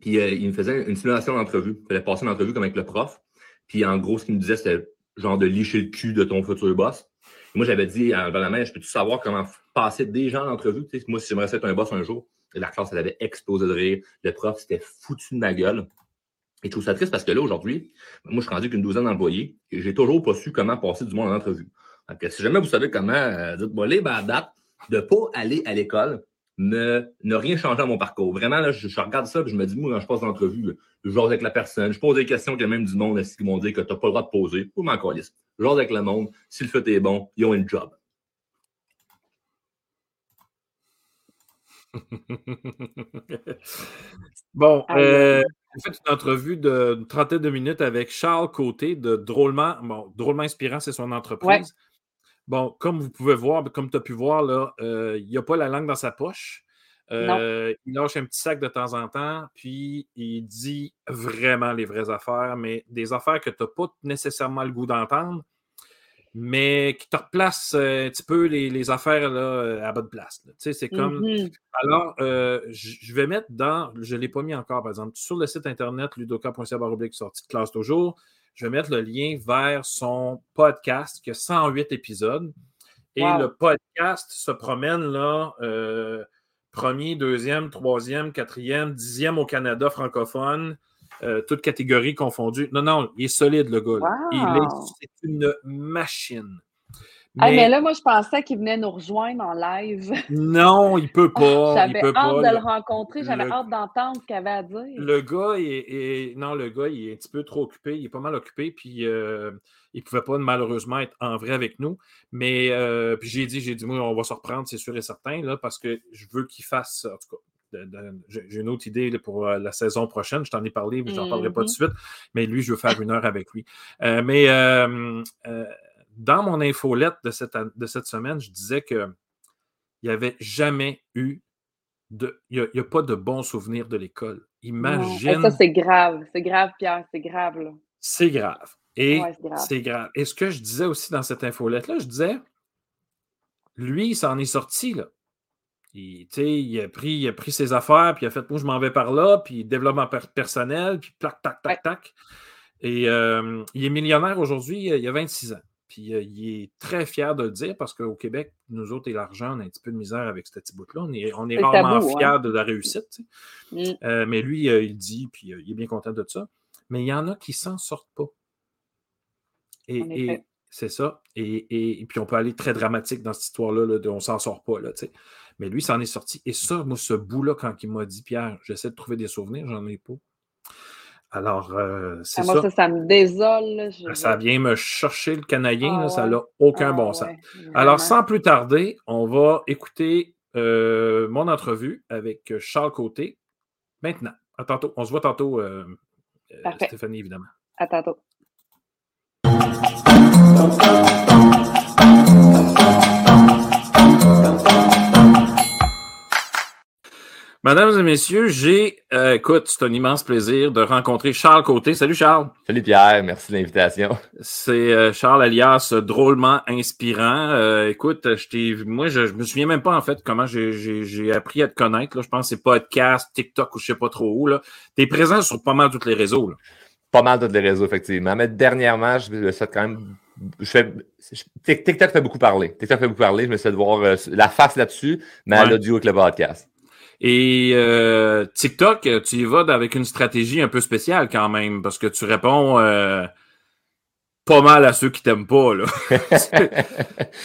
Puis euh, il me faisait une simulation d'entrevue. Il fallait passer une entrevue comme avec le prof. Puis en gros, ce qu'il nous disait, c'était genre de licher le cul de ton futur boss. Moi, j'avais dit en levant la main, je peux-tu savoir comment passer des gens en entrevue? Tu sais, moi, si j'aimerais être un boss un jour, et la classe, elle avait explosé de rire. Le prof, c'était foutu de ma gueule. Et je trouve ça triste parce que là, aujourd'hui, moi, je suis rendu qu'une douzaine d'employés et j'ai toujours pas su comment passer du monde en entrevue. Donc, si jamais vous savez comment, euh, dites-moi les, ben, à date, de pas aller à l'école, ne, ne rien changer dans mon parcours. Vraiment, là, je, je regarde ça et je me dis, moi, quand je passe l'entrevue, je jase avec la personne, je pose des questions qu'il y a même du monde qui vont dire que tu n'as pas le droit de poser. Ou m'en calisse. Je jase avec le monde. Si le fait est bon, ils ont une job. *laughs* bon, euh, j'ai fait une entrevue de une trentaine de minutes avec Charles Côté de Drôlement, bon, Drôlement Inspirant, c'est son entreprise. Bon, comme vous pouvez voir, comme tu as pu voir, là, euh, il n'a pas la langue dans sa poche. Euh, il lâche un petit sac de temps en temps, puis il dit vraiment les vraies affaires, mais des affaires que tu n'as pas nécessairement le goût d'entendre, mais qui te replacent euh, un petit peu les, les affaires là, à bonne place. Tu sais, c'est comme. Mhm. Alors, euh, je vais mettre dans, je ne l'ai pas mis encore, par exemple, sur le site internet ludoka.ca sortie de classe toujours, je vais mettre le lien vers son podcast qui a 108 épisodes. Et Wow. le podcast se promène là, euh, premier, deuxième, troisième, quatrième, dixième au Canada francophone, euh, toutes catégories confondues. Non, non, il est solide, le gars. là. Il Wow. est, c'est une machine. Ah, mais là, moi, je pensais qu'il venait nous rejoindre en live. *laughs* non, il peut pas. *laughs* J'avais hâte pas. de Le- le rencontrer. J'avais le- hâte d'entendre ce qu'il avait à dire. Le gars, est, est- non, le gars, il est un petit peu trop occupé. Il est pas mal occupé, puis euh, il ne pouvait pas malheureusement être en vrai avec nous. Mais euh, puis j'ai dit, j'ai dit, moi, on va se reprendre, c'est sûr et certain, là, parce que je veux qu'il fasse, en tout cas, j'ai une autre idée là, pour euh, la saison prochaine. Je t'en ai parlé, mais je n'en parlerai pas tout de suite. Mais lui, je veux faire une heure avec lui. Euh, mais euh, euh, dans mon infolette de cette, de cette semaine, je disais que il n'y avait jamais eu de. Il n'y a, pas de bons souvenirs de l'école. Imagine. ça, c'est grave. C'est grave, Pierre. C'est grave, là. C'est grave. Et Ouais, c'est grave. grave. Et ce que je disais aussi dans cette infolette-là, je disais, lui, il s'en est sorti, là. Il, tu sais, il, a pris, il a pris ses affaires, puis il a fait, moi, je m'en vais par là, puis développement per- personnel, puis plac, tac, tac, tac. Et euh, il est millionnaire aujourd'hui, euh, il a 26 ans. Puis euh, il est très fier de le dire parce qu'au Québec, nous autres et l'argent, on a un petit peu de misère avec ce petit bout-là. On est, on est rarement tabou, hein. fiers de la réussite. Mm. Euh, mais lui, il dit, puis il est bien content de ça. Mais il y en a qui s'en sortent pas. Et, c'est ça. Et, et- et puis on peut aller très dramatique dans cette histoire-là, là, de on s'en sort pas. Là. Mais lui, s'en est sorti. Et ça, moi, ce bout-là, quand il m'a dit, Pierre, j'essaie de trouver des souvenirs, j'en ai pas. Alors, euh, c'est Ah, moi, ça. ça, me désole. là. Je- Ça vient me chercher le Canadien, Ah, là, ça ouais. n'a aucun Ah, bon sens. ouais, Alors, sans plus tarder, on va écouter euh, mon entrevue avec Charles Côté maintenant. À tantôt. On se voit tantôt, euh, euh. Stéphanie, évidemment. À tantôt. Mesdames et messieurs, j'ai, euh, écoute, c'est un immense plaisir de rencontrer Charles Côté. Salut Charles. Salut Pierre, merci de l'invitation. C'est euh, Charles alias drôlement inspirant. Euh, écoute, je t'ai, moi, je, je me souviens même pas en fait comment j'ai, appris à te connaître. Là. Je pense que c'est podcast, TikTok ou je sais pas trop où. Là. T'es présent sur pas mal tous les réseaux. Là. Pas mal tous les réseaux, effectivement. Mais dernièrement, je me suis quand même. Je fais, TikTok fait beaucoup parler. TikTok fait beaucoup parler. Je me suis de voir euh, la face là-dessus, mais à Ouais. l'audio avec le podcast. Et euh, TikTok, tu y vas avec une stratégie un peu spéciale quand même, parce que tu réponds, euh, pas mal à ceux qui t'aiment pas. Là. *laughs*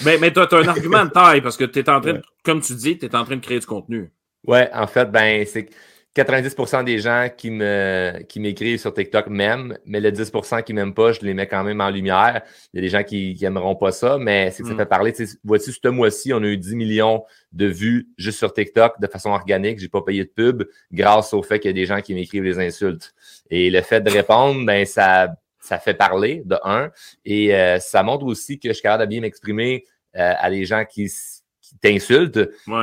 mais mais tu as, un argument de taille parce que tu es en train, de, comme tu dis, tu es en train de créer du contenu. Ouais, en fait, ben, c'est 90% des gens qui me qui m'écrivent sur TikTok m'aiment, mais le 10% qui m'aiment pas, je les mets quand même en lumière. Il y a des gens qui, qui aimeront pas ça, mais c'est que ça mm. fait parler. Vois-tu, ce mois-ci, on a eu 10 millions de vues juste sur TikTok de façon organique. J'ai pas payé de pub grâce au fait qu'il y a des gens qui m'écrivent des insultes. Et le fait de répondre, ben ça ça fait parler de un, et euh, ça montre aussi que je suis capable de bien m'exprimer euh, à des gens qui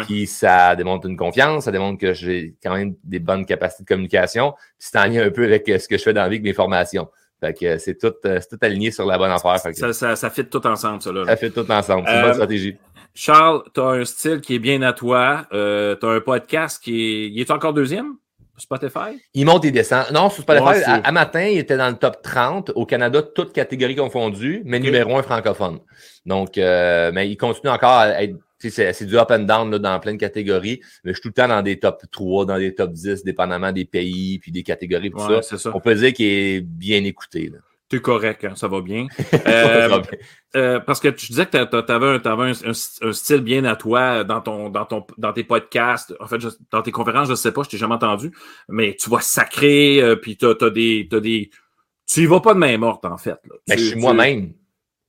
qui ça démontre une confiance, ça démontre que j'ai quand même des bonnes capacités de communication. Puis c'est en lien un peu avec euh, ce que je fais dans la vie avec mes formations. Fait que euh, c'est tout, euh, tout aligné sur la bonne affaire. ça, ça, ça fit tout ensemble, ça. Là, Ça fit tout ensemble. C'est une bonne stratégie. Charles, tu as un style qui est bien à toi. Euh, tu as un podcast qui est. Il est encore deuxième? Spotify? Il monte et descend. Non, sur Spotify, à, matin, il était dans le top 30 au Canada, toutes catégories confondues, mais numéro un francophone. Donc, mais il continue encore à être c'est du up and down là, dans plein de catégories, mais je suis tout le temps dans des top 3, dans des top 10, dépendamment des pays, puis des catégories, tout ça. On peut dire qu'il est bien écouté. Tu es correct, hein, ça va bien. *laughs* Euh, euh, parce que tu disais que tu avais, un, un, style bien à toi dans, ton, dans, ton, dans tes podcasts. En fait, dans tes conférences, je ne sais pas, je t'ai jamais entendu, mais tu vois sacré, euh, puis tu as, des, des. Tu y vas pas de main morte, en fait. Là. Ben, je suis moi-même.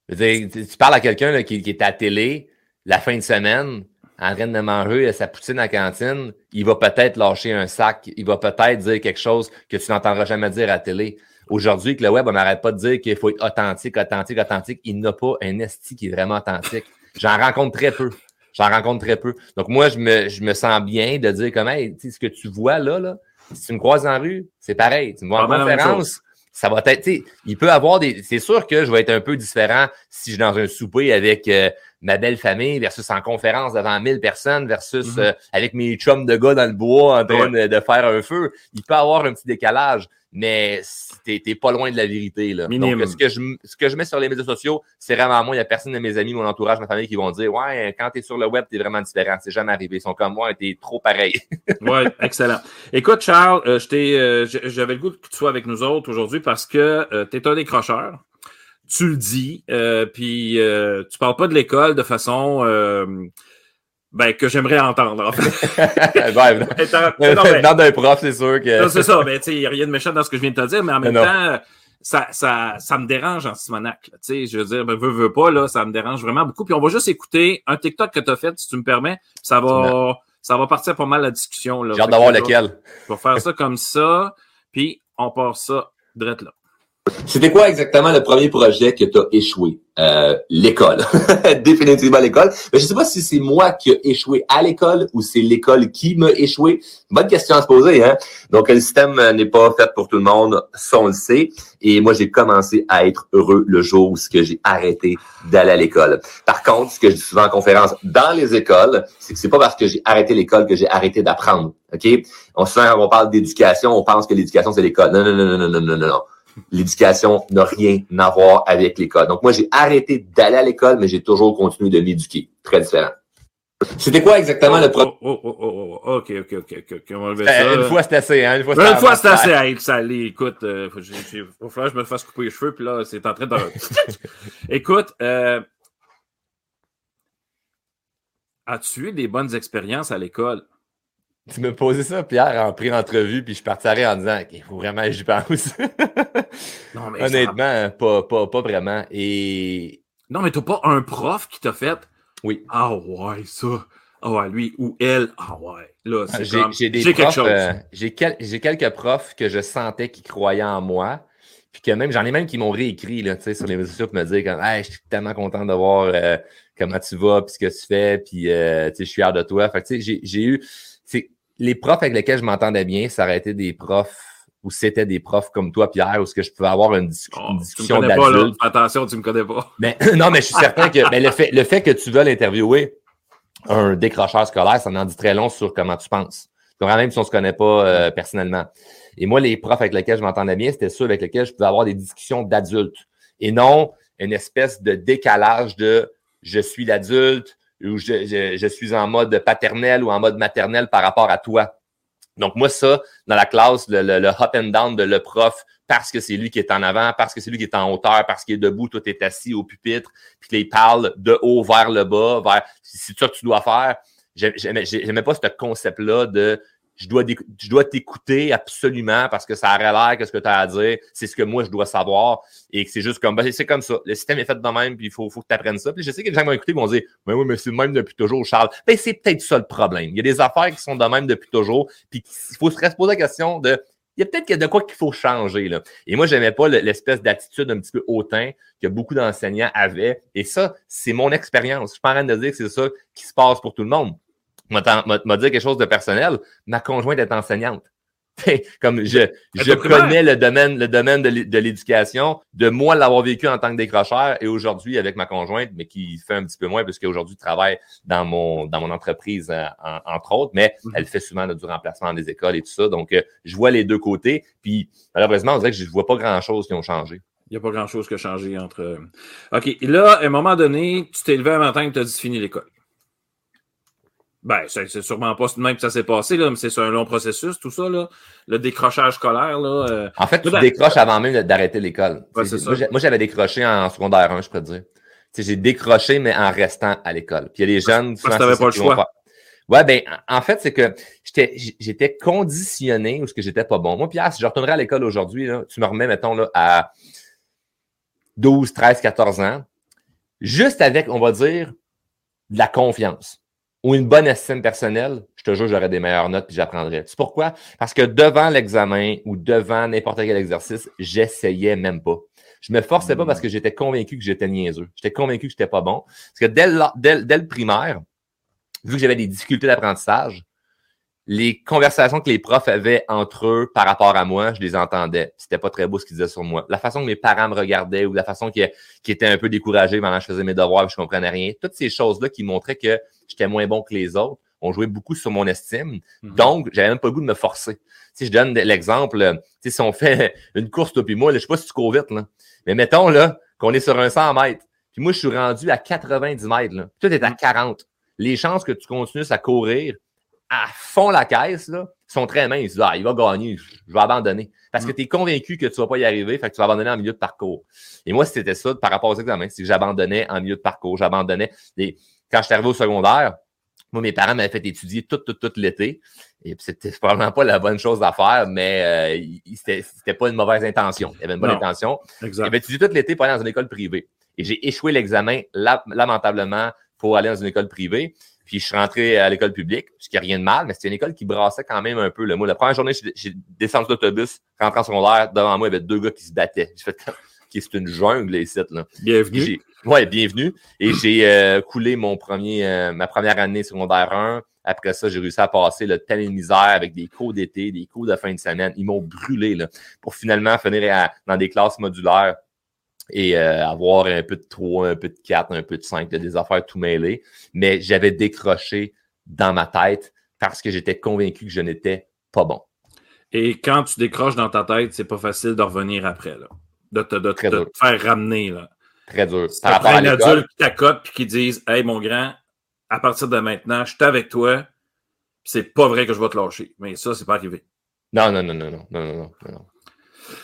Tu parles à quelqu'un qui, qui est à la télé, la fin de semaine, en train de manger sa poutine à la cantine, il va peut-être lâcher un sac, il va peut-être dire quelque chose que tu n'entendras jamais dire à la télé. Aujourd'hui, que le web, on n'arrête pas de dire qu'il faut être authentique, authentique, authentique. Il n'a pas un esti qui est vraiment authentique. J'en rencontre très peu. J'en rencontre très peu. Donc, moi, je me, je me sens bien de dire comme, hey, ce que tu vois là, là, si tu me croises en rue, c'est pareil. Tu me vois en conférence, ça va être, il peut avoir des, c'est sûr que je vais être un peu différent si je suis dans un souper avec euh, ma belle famille versus en conférence devant 1000 personnes versus mhm. euh, avec mes chums de gars dans le bois en train de, faire un feu. Il peut avoir un petit décalage, mais t'es pas loin de la vérité. Là. Donc, ce que, je, ce que je mets sur les médias sociaux, c'est vraiment moi. Il n'y a personne de mes amis, mon entourage, ma famille qui vont dire Ouais, quand tu es sur le web, tu es vraiment différent. C'est jamais arrivé. Ils sont comme moi, tu es trop pareil. *laughs* oui, excellent. Écoute, Charles, euh, euh, j'avais le goût que tu sois avec nous autres aujourd'hui parce que tu es un décrocheur tu le dis, euh, puis euh, tu parles pas de l'école de façon euh, ben, que j'aimerais entendre, en fait. *laughs* *laughs* *laughs* dans d'un prof, c'est sûr que. c'est ça, mais il n'y a rien de méchant dans ce que je viens de te dire, mais en même temps, ça, ça, ça me dérange en Simonac. Je veux dire, ben, veux, veux pas, là, ça me dérange vraiment beaucoup. Puis on va juste écouter un TikTok que tu as fait, si tu me permets. Ça va, ça va partir pas mal la discussion. J'ai hâte d'avoir lequel. On va faire ça comme ça, puis on part ça direct là. C'était quoi exactement le premier projet que tu as échoué? Euh, l'école. *laughs* Définitivement l'école. Mais je sais pas si c'est moi qui ai échoué à l'école ou c'est l'école qui m'a échoué. Bonne question à se poser, hein? Donc, le système n'est pas fait pour tout le monde, ça on le sait. Et moi, j'ai commencé à être heureux le jour où j'ai arrêté d'aller à l'école. Par contre, ce que je dis souvent en conférence dans les écoles, c'est que c'est pas parce que j'ai arrêté l'école que j'ai arrêté d'apprendre. OK? On souvent, on parle d'éducation, on pense que l'éducation, c'est l'école. Non, non, non, non, non, non, non, non l'éducation n'a rien à voir avec l'école. Donc, moi, j'ai arrêté d'aller à l'école, mais j'ai toujours continué de m'éduquer. Très différent. C'était quoi exactement le problème? Oh, oh, oh, oh, ok, ok, ok, ok. On va ça. Une fois, c'est assez, hein? Une fois, c'est, une fois, c'est assez. Hey, ça allait, écoute, euh, faut, faut que je me fasse couper les cheveux, puis là, c'est en train de... *laughs* écoute, euh, as-tu eu des bonnes expériences à l'école? Tu me posais ça, Pierre, en pré-entrevue, puis je partirais en disant qu'il faut vraiment que j'y pense. *laughs* non, mais Honnêtement, pas, pas, pas, vraiment. Et. Non, mais t'as pas un prof qui t'a fait? Oui. Ah ouais, ça. Ah ouais, lui ou elle. Ah ouais. Là, c'est J'ai des quelque chose. Euh, j'ai quelques profs que je sentais qui croyaient en moi. Puis que même, j'en ai même qui m'ont réécrit là, sur les réseaux sociaux pour me dire comme hey, je suis tellement content de voir euh, comment tu vas, puis ce que tu fais, puis euh, je suis fier de toi. Fait que j'ai eu les profs avec lesquels je m'entendais bien, ça aurait été des profs ou c'était des profs comme toi, Pierre, où ce que je pouvais avoir une, oh, discussion d'adulte. Attention, tu me connais pas. Mais, *laughs* non, mais je suis certain que mais le, fait, le fait que tu veux l'interviewer un décrocheur scolaire, ça en dit très long sur comment tu penses. Même si on ne se connaît pas euh, personnellement. Et moi, les profs avec lesquels je m'entendais bien, c'était ceux avec lesquels je pouvais avoir des discussions d'adultes. Et non une espèce de décalage de je suis l'adulte, ou je, je, suis en mode paternel ou en mode maternel par rapport à toi. Donc, moi, ça, dans la classe, le, le, le up and down de le prof, parce que c'est lui qui est en avant, parce que c'est lui qui est en hauteur, parce qu'il est debout, toi, tu es assis au pupitre, puis qu'il parle de haut vers le bas, vers c'est ça que tu dois faire. J'aimais pas ce concept-là de je dois, je t'écouter absolument parce que ça aurait l'air que ce que tu as à dire, c'est ce que moi je dois savoir et que c'est juste comme, ben, c'est comme ça. Le système est fait de même, puis il faut, faut que tu apprennes ça. Puis je sais que les gens vont écouter vont dire, mais oui, mais c'est le même depuis toujours, Charles. Ben, c'est peut-être ça le problème. Il y a des affaires qui sont de même depuis toujours, puis il faut se poser la question de, il y a peut-être de quoi qu'il faut changer. Là. Et moi, j'aimais pas l'espèce d'attitude un petit peu hautain que beaucoup d'enseignants avaient. Et ça, c'est mon expérience. Je suis pas en train de dire que c'est ça qui se passe pour tout le monde m'a dit quelque chose de personnel. Ma conjointe est enseignante. *laughs* Comme je, je connais le domaine, le domaine de l'éducation, de moi l'avoir vécu en tant que décrocheur et aujourd'hui avec ma conjointe, mais qui fait un petit peu moins parce qu'aujourd'hui travaille dans mon, dans mon entreprise, euh, entre autres, mais mhm. elle fait souvent du remplacement des écoles et tout ça. Donc, euh, je vois les deux côtés. Puis, malheureusement, on dirait que je ne vois pas grand-chose qui ont changé. Il n'y a pas grand-chose qui a changé entre. Euh, OK. Là, à un moment donné, tu t'es levé un matin et tu as dit fini l'école. Ben, c'est sûrement pas même que ça s'est passé, là, mais c'est un long processus, tout ça, là. Le décrochage scolaire, là. Euh, en fait, tu décroches avant même d'arrêter l'école. moi, j'avais décroché en secondaire 1, je peux te dire. J'ai décroché, mais en restant à l'école. Puis il y a des jeunes. Parce que pas le choix. Ouais, ben, en fait, c'est que j'étais conditionné ou ce que j'étais pas bon. Moi, Pierre, si je retournerais à l'école aujourd'hui, tu me remets, mettons, là, à 12, 13, 14 ans, juste avec, on va dire, de la confiance ou une bonne estime personnelle, je te jure, j'aurais des meilleures notes puis j'apprendrais. C'est pourquoi? Parce que devant l'examen ou devant n'importe quel exercice, j'essayais même pas. Je me forçais pas parce que j'étais convaincu que j'étais niaiseux. J'étais convaincu que j'étais pas bon. Parce que dès le primaire, vu que j'avais des difficultés d'apprentissage, les conversations que les profs avaient entre eux par rapport à moi, je les entendais. C'était pas très beau ce qu'ils disaient sur moi. La façon que mes parents me regardaient ou la façon qu'ils qui étaient un peu découragés pendant que je faisais mes devoirs et je comprenais rien. Toutes ces choses-là qui montraient que j'étais moins bon que les autres ont joué beaucoup sur mon estime. Mhm. Donc, j'avais même pas le goût de me forcer. Si je donne l'exemple, si on fait *laughs* une course, toi puis moi, là, je sais pas si tu cours vite, là. mais mettons là qu'on est sur un 100 mètres, puis moi, je suis rendu à 90 mètres. Là. Toi, tu es à 40. Mhm. Les chances que tu continues à courir à fond la caisse, là, sont très minces. Ah, il va gagner, je vais abandonner. Parce que mm. tu es convaincu que tu ne vas pas y arriver, fait que tu vas abandonner en milieu de parcours. Et moi, c'était ça par rapport aux examens, c'est que j'abandonnais en milieu de parcours. J'abandonnais. Et quand je suis arrivé au secondaire, moi, mes parents m'avaient fait étudier tout, tout, tout l'été. Et c'était *laughs* probablement pas la bonne chose à faire, mais euh, c'était pas une mauvaise intention. Il y avait une bonne intention. Exact. J'avais étudié tout l'été pour aller dans une école privée. Et j'ai échoué l'examen lamentablement pour aller dans une école privée. Puis je suis rentré à l'école publique, ce qui n'a rien de mal, mais c'était une école qui brassait quand même un peu. le Moi, la première journée, j'ai descendu l'autobus, rentré en secondaire, devant moi, il y avait deux gars qui se battaient. J'ai fait c'est une jungle, les sites. Là. Bienvenue. Ouais, bienvenue. Et j'ai euh, coulé mon premier, euh, ma première année secondaire 1. Après ça, j'ai réussi à passer le tel misère avec des cours d'été, des cours de fin de semaine. Ils m'ont brûlé là, pour finalement finir dans des classes modulaires et euh, avoir un peu de 3, un peu de 4, un peu de 5, des affaires tout mêlées. Mais j'avais décroché dans ma tête parce que j'étais convaincu que je n'étais pas bon. Et quand tu décroches dans ta tête, c'est pas facile de revenir après, là. De te, de, te faire ramener. Là. Très dur. Par rapport à un adulte qui t'accote et qui disent Hey, mon grand, à partir de maintenant, je suis avec toi, c'est pas vrai que je vais te lâcher. Mais ça, c'est pas arrivé. Non, non, non, non, non, non, non, non.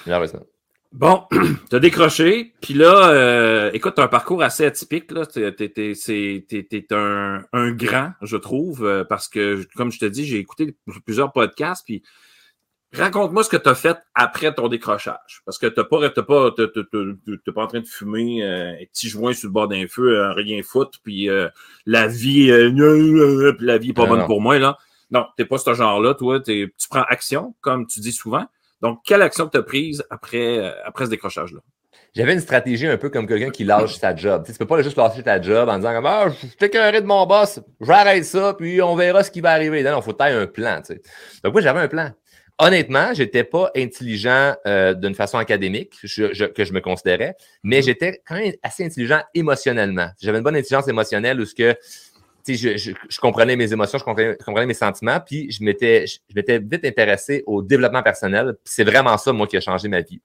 non. Bon, *clears throat* tu as décroché, puis là, euh, écoute, tu as un parcours assez atypique. Tu es, un, un, grand, je trouve, euh, parce que, comme je te dis, j'ai écouté plusieurs podcasts, puis raconte-moi ce que tu as fait après ton décrochage. Parce que n'es pas, pas, pas en train de fumer euh, un petit joint sur le bord d'un feu, euh, rien foutre, puis la vie, la vie n'est pas bonne pour moi. là. Non, tu n'es pas ce genre-là, toi. Tu prends action, comme tu dis souvent. Donc, quelle action tu as prise après, euh, après ce décrochage-là? J'avais une stratégie un peu comme quelqu'un qui lâche sa job. Tu, ne peux pas juste lâcher ta job en disant Ah, je suis de mon boss, j'arrête ça, puis on verra ce qui va arriver. Non, il faut tailler un plan. Tu sais. Donc, moi, j'avais un plan. Honnêtement, je n'étais pas intelligent euh, d'une façon académique, que je me considérais, mais mm-hmm. j'étais quand même assez intelligent émotionnellement. J'avais une bonne intelligence émotionnelle où ce que je, je, je, comprenais mes émotions, je comprenais, mes sentiments, puis je m'étais, je, m'étais vite intéressé au développement personnel. c'est vraiment ça, moi, qui a changé ma vie.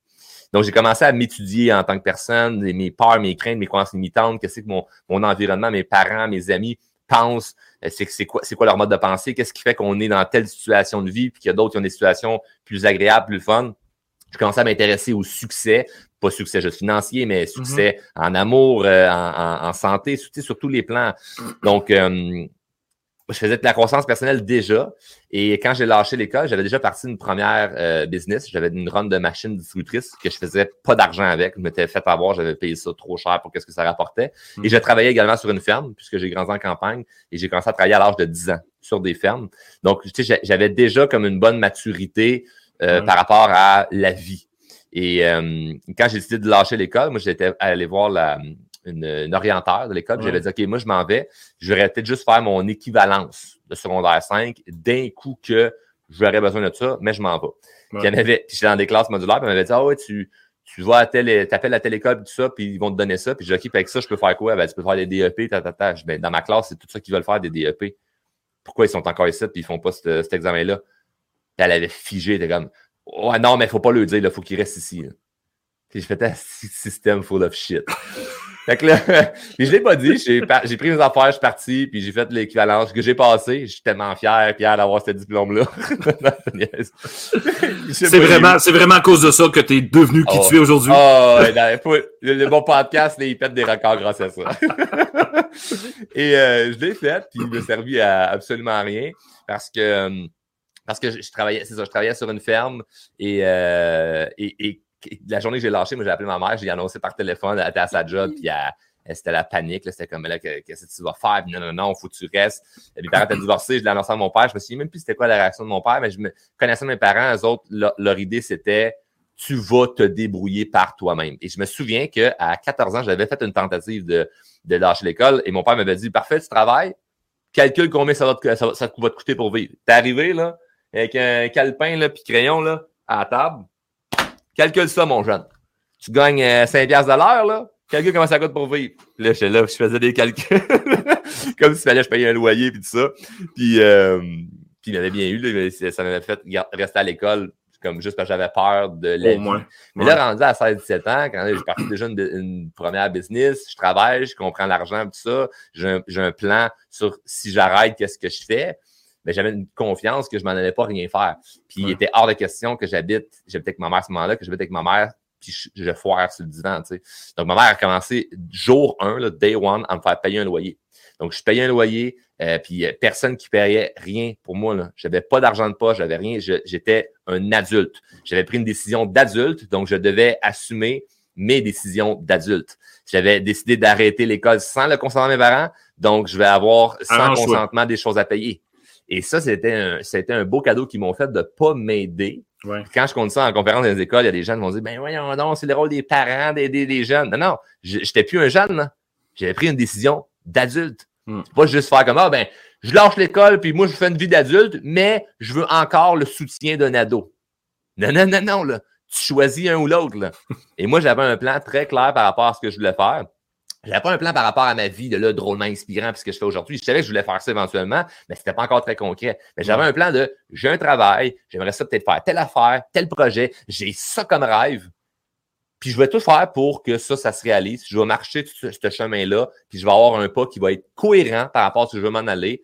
Donc, j'ai commencé à m'étudier en tant que personne, mes peurs, mes craintes, mes croyances limitantes, qu'est-ce que mon, mon environnement, mes parents, mes amis pensent, euh, c'est c'est quoi, c'est quoi leur mode de pensée, qu'est-ce qui fait qu'on est dans telle situation de vie, puis qu'il y a d'autres qui ont des situations plus agréables, plus fun. Je commençais à m'intéresser au succès, pas succès juste financier, mais succès en amour, euh, en, en- en santé, sur tous les plans. Donc, euh, je faisais de la croissance personnelle déjà. Et quand j'ai lâché l'école, j'avais déjà parti d'une première euh, business. J'avais une run de machine distributrice que je faisais pas d'argent avec. Je m'étais fait avoir, j'avais payé ça trop cher pour qu'est-ce que ça rapportait. Mhm. Et je travaillais également sur une ferme, puisque j'ai grandi en campagne. Et j'ai commencé à travailler à l'âge de 10 ans sur des fermes. Donc, tu sais, j'a- j'avais déjà comme une bonne maturité euh, par rapport à la vie. Et euh, quand j'ai décidé de lâcher l'école, moi, j'étais allé voir la, une, une orienteur de l'école. Ouais. J'avais dit, OK, moi, je m'en vais. Je vais peut-être juste faire mon équivalence de secondaire 5 d'un coup que j'aurais besoin de ça, mais je m'en vais. Puis il y en avait, puis j'étais dans des classes modulaires, puis on m'avait dit, ah ouais, tu, tu vas à telle, t'appelles à telle école, tout ça, puis ils vont te donner ça. Puis j'ai dit, OK, avec ça, je peux faire quoi? Ben, tu peux faire des DEP, ta, ta, ta. Je dis, Ben, dans ma classe, c'est tout ça qu'ils veulent faire, des DEP. Pourquoi ils sont encore ici, puis ils font pas ce- cet examen-là? Elle avait figé, elle était comme, ouais, non, mais faut pas le dire, il faut qu'ils restent ici. là. Puis je faisais un système full of shit. *laughs* Fait que là, *laughs* puis je l'ai pas dit, j'ai pris mes affaires, je suis parti, puis j'ai fait l'équivalence que j'ai passé. Je suis tellement fier, fier d'avoir ce diplôme-là. *laughs* C'est vraiment, c'est vraiment à cause de ça que tu es devenu qui Oh. tu es aujourd'hui. Oh, ouais, faut- le, bon podcast, là, il pète des records grâce à ça. Et euh, je l'ai fait, puis il m'a servi à absolument rien parce que euh, parce que je, travaillais, c'est ça, je travaillais sur une ferme et, euh, et, et- la journée que j'ai lâché, moi j'ai appelé ma mère, j'ai annoncé par téléphone, elle était à sa job, puis c'était la panique, c'était comme là, que- qu'est-ce que tu vas faire? Puis non, non, non, faut que tu restes. Mes parents étaient divorcés, je l'ai annoncé à mon père, je me souviens même plus c'était quoi la réaction de mon père, mais je me connaissant mes parents, eux autres, leur, idée c'était tu vas te débrouiller par toi-même. Et je me souviens qu'à 14 ans, j'avais fait une tentative de, de lâcher l'école et mon père m'avait dit Parfait, tu travailles, calcule combien ça va te, ça ça va te coûter pour vivre. T'es arrivé là, avec un calepin là, puis crayon là, à la table. Calcule ça, mon jeune. Tu gagnes euh, 5 piastres de l'heure, là. Calcule comment ça coûte pour vivre. Puis là, j'étais là, je faisais des calculs. *laughs* Comme s'il fallait que je payais un loyer, puis tout ça. Puis, euh, puis il m'avait bien eu, là, mais ça m'avait fait rester à l'école, comme juste parce que j'avais peur de la Au moins. Mais Ouais. là, rendu à 16-17 ans, quand j'ai parti déjà une, une première business, je travaille, je comprends l'argent, tout ça, j'ai un, j'ai un plan sur si j'arrête, qu'est-ce que je fais. Mais j'avais une confiance que je m'en allais pas rien faire. Puis il était hors de question que j'habite, j'habitais avec ma mère à ce moment-là, que j'habite avec ma mère, puis je, je foire sur le divan, tu sais. Donc ma mère a commencé jour 1, là, day one, à me faire payer un loyer. Donc je payais un loyer, euh, puis euh, personne qui payait rien pour moi. Là. J'avais pas d'argent de poche, j'avais rien. J'étais un adulte. J'avais pris une décision d'adulte, donc je devais assumer mes décisions d'adulte. J'avais décidé d'arrêter l'école sans le consentement de mes parents, donc je vais avoir sans consentement des choses à payer. Et ça, c'était un, c'était un beau cadeau qu'ils m'ont fait de pas m'aider. Ouais. Quand je compte ça en conférence dans les écoles, il y a des gens qui vont dire Ben voyons donc, c'est le rôle des parents d'aider les jeunes. Non, non, je j'étais plus un jeune, là. J'avais pris une décision d'adulte. Hmm. C'est pas juste faire comme Ah ben, je lâche l'école, puis moi, je fais une vie d'adulte, mais je veux encore le soutien d'un ado. Non, non, non, non, là. Tu choisis un ou l'autre, là. *laughs* Et moi, j'avais un plan très clair par rapport à ce que je voulais faire. J'avais pas un plan par rapport à ma vie de là, drôlement inspirant, puis ce que je fais aujourd'hui. Je savais que je voulais faire ça éventuellement, mais c'était pas encore très concret. Mais j'avais un plan de j'ai un travail, j'aimerais ça peut-être faire telle affaire, tel projet, j'ai ça comme rêve. Puis je vais tout faire pour que ça, ça se réalise. Je vais marcher ce, ce chemin-là, puis je vais avoir un pas qui va être cohérent par rapport à ce que je veux m'en aller.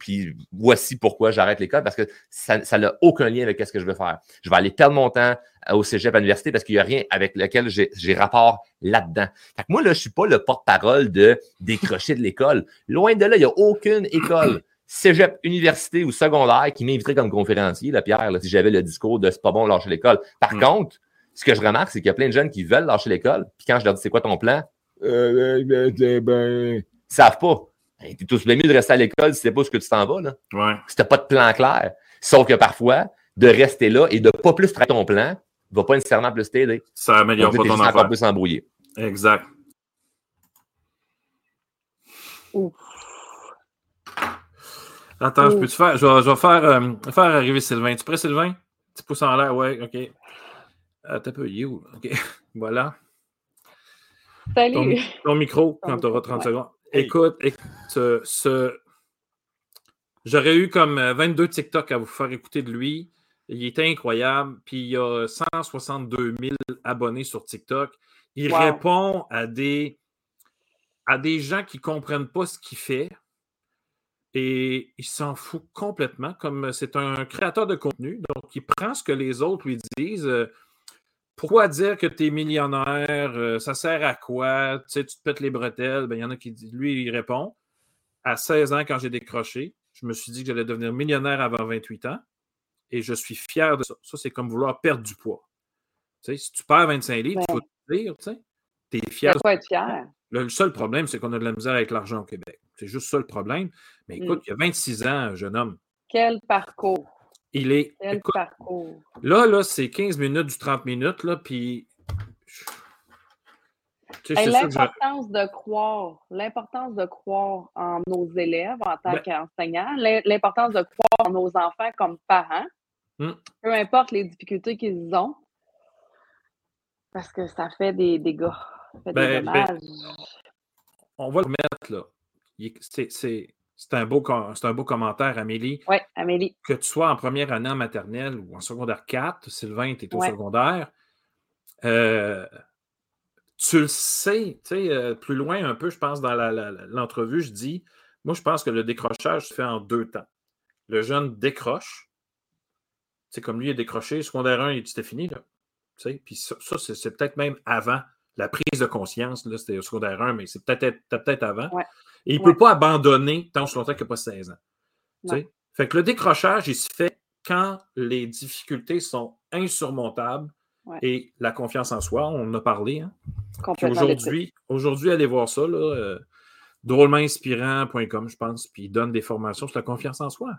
Puis voici pourquoi j'arrête l'école, parce que ça ça n'a aucun lien avec ce que je veux faire. Je vais aller perdre mon temps euh, au cégep à l'université parce qu'il n'y a rien avec lequel j'ai rapport là-dedans. Fait que moi, là, je suis pas le porte-parole de décrocher de l'école. Loin de là, il n'y a aucune école, cégep, université ou secondaire qui m'inviterait comme conférencier, là, Pierre, là, si j'avais le discours de c'est pas bon de lâcher l'école. Par Mm. contre, ce que je remarque, c'est qu'il y a plein de jeunes qui veulent lâcher l'école, puis quand je leur dis c'est quoi ton plan, euh, euh, euh, ben, ils savent pas. Hey, T'es tous bien mieux de rester à l'école si c'est pas ce que tu t'en vas, là Ouais. si t'as pas de plan clair. Sauf que parfois, de rester là et de pas plus travailler ton plan va pas nécessairement plus t'aider. Ça améliore Donc, pas ton affaire. plus embrouillé. Exact. Attends, je peux te faire. Je vais, je vais faire, euh, faire arriver Sylvain. Tu es prêt, Sylvain? Petit pouce en l'air, ouais, OK. Euh, T'as peu, où? OK. *laughs* voilà. Salut. ton micro quand tu auras micro, 30 ouais. secondes. Écoute, écoute, ce, ce- j'aurais eu comme euh, 22 TikTok à vous faire écouter de lui. Il était incroyable. Puis il y a 162 000 abonnés sur TikTok. Il Wow. répond à des, à des gens qui ne comprennent pas ce qu'il fait. Et il s'en fout complètement, comme c'est un créateur de contenu. Donc, il prend ce que les autres lui disent. Pourquoi dire que tu es millionnaire? euh, ça sert à quoi? Tu sais, tu te pètes les bretelles. Ben, il y en a qui disent. Lui, il répond. À 16 ans, quand j'ai décroché, je me suis dit que j'allais devenir millionnaire avant 28 ans. Et je suis fier de ça. Ça, c'est comme vouloir perdre du poids. Tu sais, si tu perds 25 livres, il faut te dire, tu sais. Es fier Il faut être fier. le, le seul problème, c'est qu'on a de la misère avec l'argent au Québec. C'est juste ça le problème. Mais Mm. écoute, il y a 26 ans, jeune homme. Quel parcours. Il est. Quel écoute, parcours. là, là, c'est 15 minutes du 30 minutes, là, puis. Tu sais, Hey, je- L'importance de croire, l'importance de croire en nos élèves en tant Ben- qu'enseignants, l'im- l'importance de croire en nos enfants comme parents, Hmm. peu importe les difficultés qu'ils ont, parce que ça fait des dégâts, ça fait Ben, des ben, dommages. on va le mettre, là. C'est- C'est un, beau com- c'est un beau commentaire, Amélie. Oui, Amélie. Que tu sois en première année en maternelle ou en secondaire 4, Sylvain, tu es au Ouais. secondaire, euh, tu le sais, tu sais, euh, plus loin un peu, je pense, dans la- la- la- l'entrevue, je dis, moi, je pense que le décrochage se fait en deux temps. Le jeune décroche, c'est comme lui, il a décroché, secondaire 1, il dit, c'était fini, là. Tu sais, Puis ça, ça, c'est c'est peut-être même avant la prise de conscience, là, c'était au secondaire 1, mais c'est peut-être peut avant. Ouais. Et il ne Ouais. peut pas abandonner tant longtemps qu'il n'a pas 16 ans. Tu Non. sais? Fait que le décrochage, il se fait quand les difficultés sont insurmontables Ouais. et la confiance en soi, on en a parlé. Hein? Aujourd'hui, aujourd'hui, allez voir ça, là, euh, drôlementinspirant.com, je pense, puis il donne des formations sur la confiance en soi.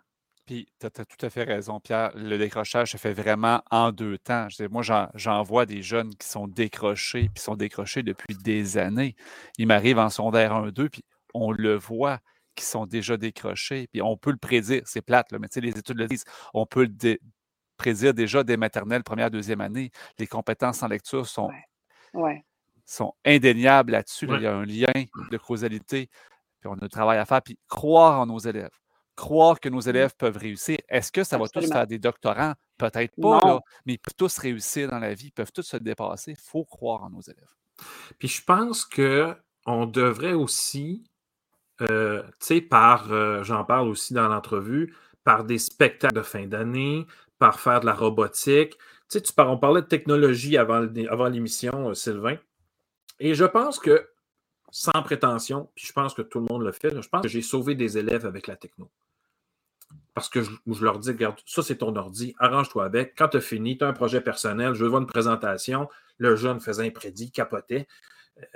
Puis, tu as, tout à fait raison, Pierre. Le décrochage se fait vraiment en deux temps. Je moi, j'en, j'en vois des jeunes qui sont décrochés, puis sont décrochés depuis des années. Ils m'arrivent en secondaire 1-2, puis on le voit qu'ils sont déjà décrochés, puis on peut le prédire. C'est plate, là, mais tu sais, les études le disent. On peut le dé- prédire déjà dès maternelle, première, deuxième année. Les compétences en lecture sont, Ouais. Ouais. sont indéniables là-dessus. là. Il y a un lien de causalité. Puis on a du travail à faire. Puis croire en nos élèves. Croire que nos élèves peuvent réussir. Est-ce que ça va tous faire des doctorants? Peut-être pas, là, mais ils peuvent tous réussir dans la vie, ils peuvent tous se dépasser. Il faut croire en nos élèves. Puis je pense qu'on devrait aussi, euh, tu sais, par, euh, j'en parle aussi dans l'entrevue, par des spectacles de fin d'année, par faire de la robotique. Tu sais, on parlait de technologie avant, l'émission, euh, Sylvain. Et je pense que, sans prétention, puis je pense que tout le monde le fait, je pense que j'ai sauvé des élèves avec la techno. Parce que je, je leur dis, regarde, ça c'est ton ordi, arrange-toi avec. Quand tu as fini, tu as un projet personnel, je veux voir une présentation. Le jeune faisait un prédit, capotait.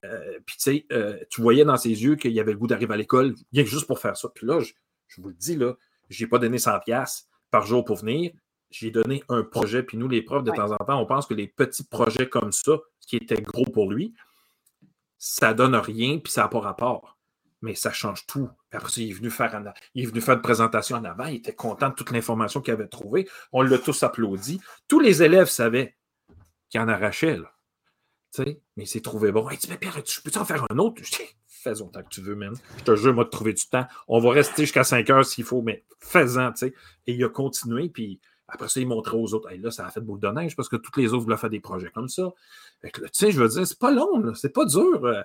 Euh, puis tu sais, euh, tu voyais dans ses yeux qu'il avait le goût d'arriver à l'école, rien que juste pour faire ça. Puis là, je, je vous le dis, là, je n'ai pas donné 100$ piastres par jour pour venir. J'ai donné un projet. Puis nous, les profs, de Ouais. temps en temps, on pense que les petits projets comme ça, qui étaient gros pour lui, ça donne rien, puis ça n'a pas rapport. Mais ça change tout. Puis Après ça, il est venu faire, en il est venu faire une présentation en avant. Il était content de toute l'information qu'il avait trouvée. On l'a tous applaudi. Tous les élèves savaient qu'il en arrachait. Là. Tu mais il s'est trouvé bon. Il dit, mais Pierre, tu peux en faire un autre? *laughs* Je dis, fais autant que tu veux, man. Je te jure, moi, de trouver du temps. On va rester jusqu'à 5 heures s'il faut, mais fais-en, tu sais. Et il a continué, puis après ça, il montrait aux autres. Hey, là, ça a fait boule de neige parce que tous les autres voulaient faire des projets comme ça. Tu sais, je veux dire, c'est pas long, là. C'est pas dur euh,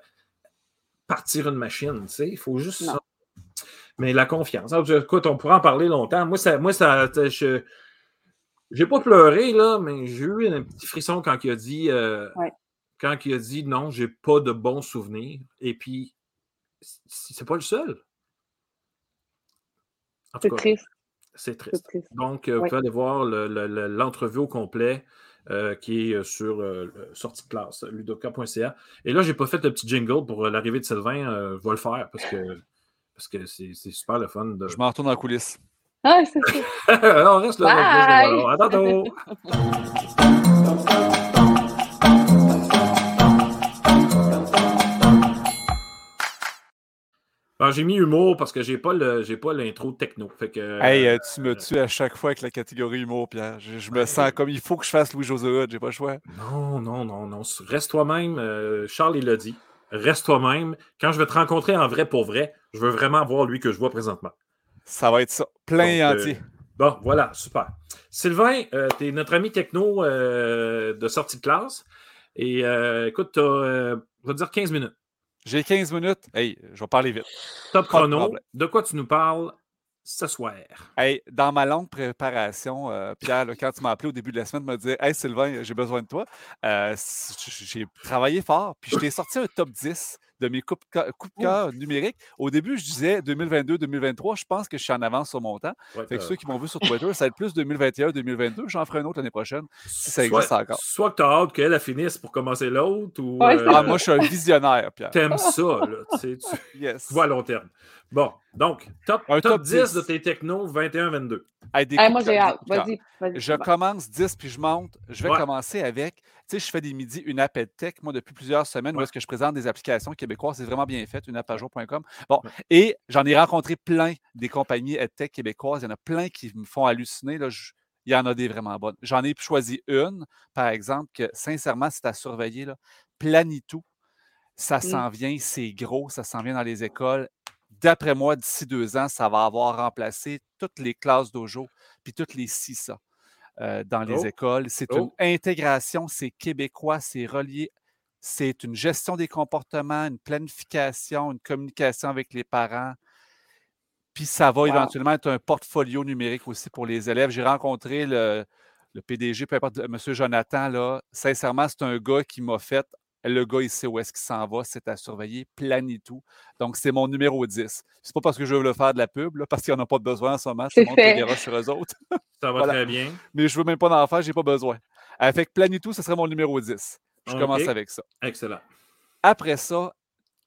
partir une machine, tu sais. Il faut juste Non. ça. Mais la confiance. Alors, écoute, on pourra en parler longtemps. Moi, ça, moi, ça, je, j'ai pas pleuré, là, mais j'ai eu un petit frisson quand il a dit, euh, Ouais. Quand il a dit non, j'ai pas de bons souvenirs. Et puis, c'est pas le seul. En tout C'est cas, triste. c'est triste. triste. Donc, euh, vous pouvez aller voir le- le- le- l'entrevue au complet euh, qui est euh, sur euh, sortie de classe, ludoka.ca. Et là, j'ai pas fait le petit jingle pour l'arrivée de Sylvain. euh, je vais le faire parce que parce que c'est c'est super le fun. De... Je m'en retourne en coulisses. Ah, c'est ça. *laughs* On reste là. Bye! voilà. *laughs* À Bon, j'ai mis humour parce que j'ai pas le j'ai pas l'intro techno. Fait que, Hey, euh, euh, tu me tues à chaque fois avec la catégorie humour, Pierre. Je, je me sens comme il faut que je fasse Louis-José Hood, j'ai pas le choix. Non, non, non, non. Reste toi-même. euh, Charles, il l'a dit. Reste toi-même. Quand je vais te rencontrer en vrai pour vrai, je veux vraiment voir lui que je vois présentement. Ça va être ça. Plein et Donc, euh, entier. Bon, voilà, super. Sylvain, tu es notre ami techno de sortie de classe. Et écoute, tu as, dire 15 minutes. J'ai 15 minutes. Hey, je vais parler vite. Top Pas chrono. De quoi tu nous parles ce soir? Hey, dans ma longue préparation, euh, Pierre, là, quand tu m'as appelé au début de la semaine, tu m'as dit Hey Sylvain, j'ai besoin de toi. Euh, j'ai travaillé fort, puis je t'ai sorti un top 10 de mes coups de cœur numériques. Au début, je disais 2022-2023. Je pense que je suis en avance sur mon temps. Ouais, Fait que euh, ceux qui m'ont vu sur Twitter, ça va être plus 2021-2022. J'en ferai un autre l'année prochaine. si ça soit, existe encore. Soit que tu as hâte qu'elle elle finisse pour commencer l'autre, ou Ouais, euh, Ah, moi, je suis un visionnaire, Pierre. t'aimes *laughs* ça, là, tu, sais, tu- Yes. tu vois à long terme. Bon, donc, top, Un top top 10, 10. de tes technos 21-22. Hey, des Hey, coups moi, j'ai hâte. Vas-y, vas-y. Je commence 10 puis je monte. Je vais Ouais. commencer avec, sais, je fais des midis, une app EdTech, moi, depuis plusieurs semaines, où est-ce que je présente des applications québécoises. C'est vraiment bien fait, une app à jour.com. Bon, Ouais. et j'en ai rencontré plein des compagnies EdTech québécoises. Il y en a plein qui me font halluciner. Là. Je- il y en a des vraiment bonnes. J'en ai choisi une, par exemple, que sincèrement, c'est à surveiller. Là. Planitou. Ça Mm. s'en vient, c'est gros, ça s'en vient dans les écoles. D'après moi, d'ici deux ans, ça va avoir remplacé toutes les classes dojo puis toutes les CISA euh, dans les Oh. écoles. C'est Oh. une intégration, c'est québécois, c'est relié. C'est une gestion des comportements, une planification, une communication avec les parents. Puis ça va Wow. éventuellement être un portfolio numérique aussi pour les élèves. J'ai rencontré le, le PDG, peu importe, M. Jonathan, là. Sincèrement, c'est un gars qui m'a fait. Le gars, il sait où est-ce qu'il s'en va, c'est à surveiller, Planitou. Donc, c'est mon numéro 10. C'est pas parce que je veux le faire de la pub, là, parce qu'il n'y en a pas de besoin en ce moment. Je te C'est montre les sur eux autres. *laughs* Ça va Voilà. très bien. Mais je veux même pas d'en faire, j'ai pas besoin. Avec Planitou, ce serait mon numéro 10. Je commence avec ça. Excellent. Après ça,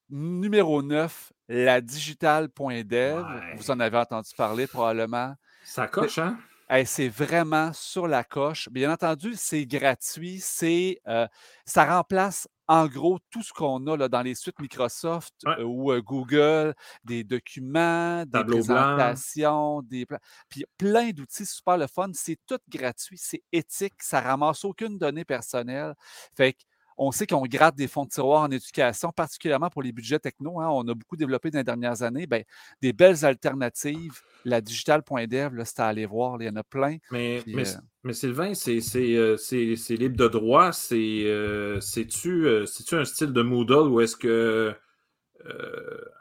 numéro 9, la digital.dev. Ouais. Vous en avez entendu parler probablement. Ça coche, hein? Hey, c'est vraiment sur la coche. Bien entendu, c'est gratuit. C'est, euh, ça remplace en gros tout ce qu'on a là, dans les suites Microsoft Ouais. euh, ou euh, Google, des documents, des Tableau blanc. présentations, des puis plein d'outils super le fun. C'est tout gratuit, c'est éthique, ça ramasse aucune donnée personnelle. Fait que on sait qu'on gratte des fonds de tiroir en éducation, particulièrement pour les budgets techno. hein. On a beaucoup développé dans les dernières années. Ben, des belles alternatives. La digital.dev, c'est à aller voir. Il y en a plein. Mais, Puis, mais, euh, mais Sylvain, c'est c'est, euh, c'est- libre de droit. C'est, euh, C'est-tu euh, un style de Moodle ou est-ce que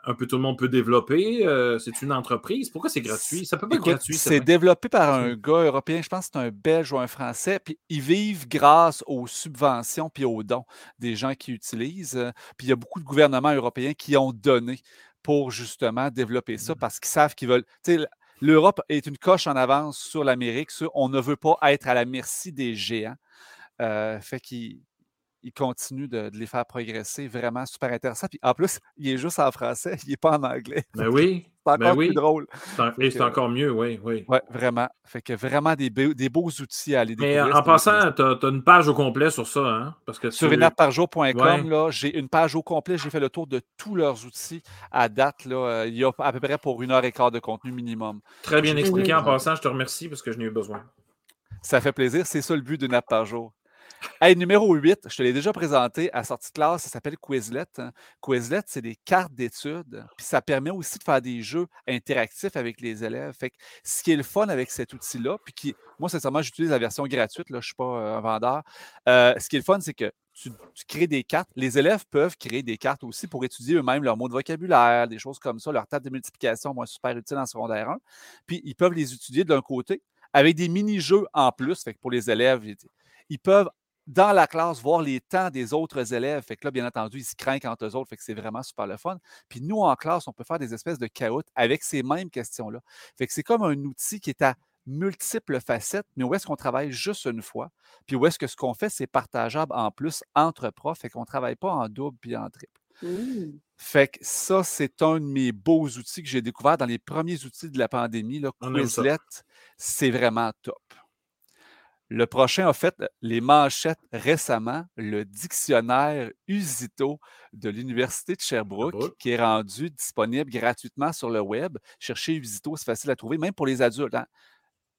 un peu tout le monde peut développer? Euh, c'est une entreprise? Pourquoi c'est gratuit? Ça peut pas être gratuit. c'est Sylvain. développé par un gars européen, je pense que c'est un Belge ou un Français, puis ils vivent grâce aux subventions puis aux dons des gens qui utilisent. euh, Puis il y a beaucoup de gouvernements européens qui ont donné pour justement développer Mmh. ça parce qu'ils savent qu'ils veulent. L'Europe est une coche en avance sur l'Amérique. on ne veut pas être à la merci des géants. Euh, fait qu'ils ils continuent de, de les faire progresser. Vraiment super intéressant. Puis en plus, il est juste en français, il n'est pas en anglais. *laughs* Ben oui. C'est ben encore oui. plus drôle. C'est en- Et c'est encore mieux, oui, oui. Oui, vraiment. Fait que vraiment des, beaux- des beaux outils à aller Mais découvrir. en c'est passant, tu as, une page au complet sur ça, hein? Parce que Sur tu- inapparjour.com, Ouais. là, j'ai une page au complet. J'ai fait le tour de tous leurs outils à date. Là, Euh, il y a à peu près pour une heure et quart de contenu minimum. Très bien expliqué en passant. Je te remercie parce que je n'ai eu besoin. Ça fait plaisir. C'est ça le but d'une app par jour. Numéro 8, je te l'ai déjà présenté à sortie de classe, ça s'appelle Quizlet. hein. Quizlet, c'est des cartes d'études, puis ça permet aussi de faire des jeux interactifs avec les élèves. Fait que ce qui est le fun avec cet outil-là, puis qui, moi, sincèrement, j'utilise la version gratuite, là, je ne suis pas euh, un vendeur. Euh, ce qui est le fun, c'est que tu, crées des cartes. Les élèves peuvent créer des cartes aussi pour étudier eux-mêmes leurs mots de vocabulaire, des choses comme ça, leur table de multiplication, moi, super utile en secondaire 1. Puis ils peuvent les étudier d'un côté avec des mini-jeux en plus. Fait que pour les élèves, ils peuvent dans la classe, voir les temps des autres élèves. Fait que là, bien entendu, ils se craignent entre eux autres. Fait que c'est vraiment super le fun. Puis nous, en classe, on peut faire des espèces de caoutes avec ces mêmes questions-là. Fait que c'est comme un outil qui est à multiples facettes, mais où est-ce qu'on travaille juste une fois? Puis où est-ce que ce qu'on fait, c'est partageable en plus entre profs, fait qu'on ne travaille pas en double puis en triple. Mmh. Fait que ça, c'est un de mes beaux outils que j'ai découvert dans les premiers outils de la pandémie. Là. Quizlet, c'est vraiment top. Le prochain a fait les manchettes récemment, le dictionnaire Usito de l'Université de Sherbrooke, Sherbrooke. qui est rendu disponible gratuitement sur le web. Chercher Usito, c'est facile à trouver, même pour les adultes. hein.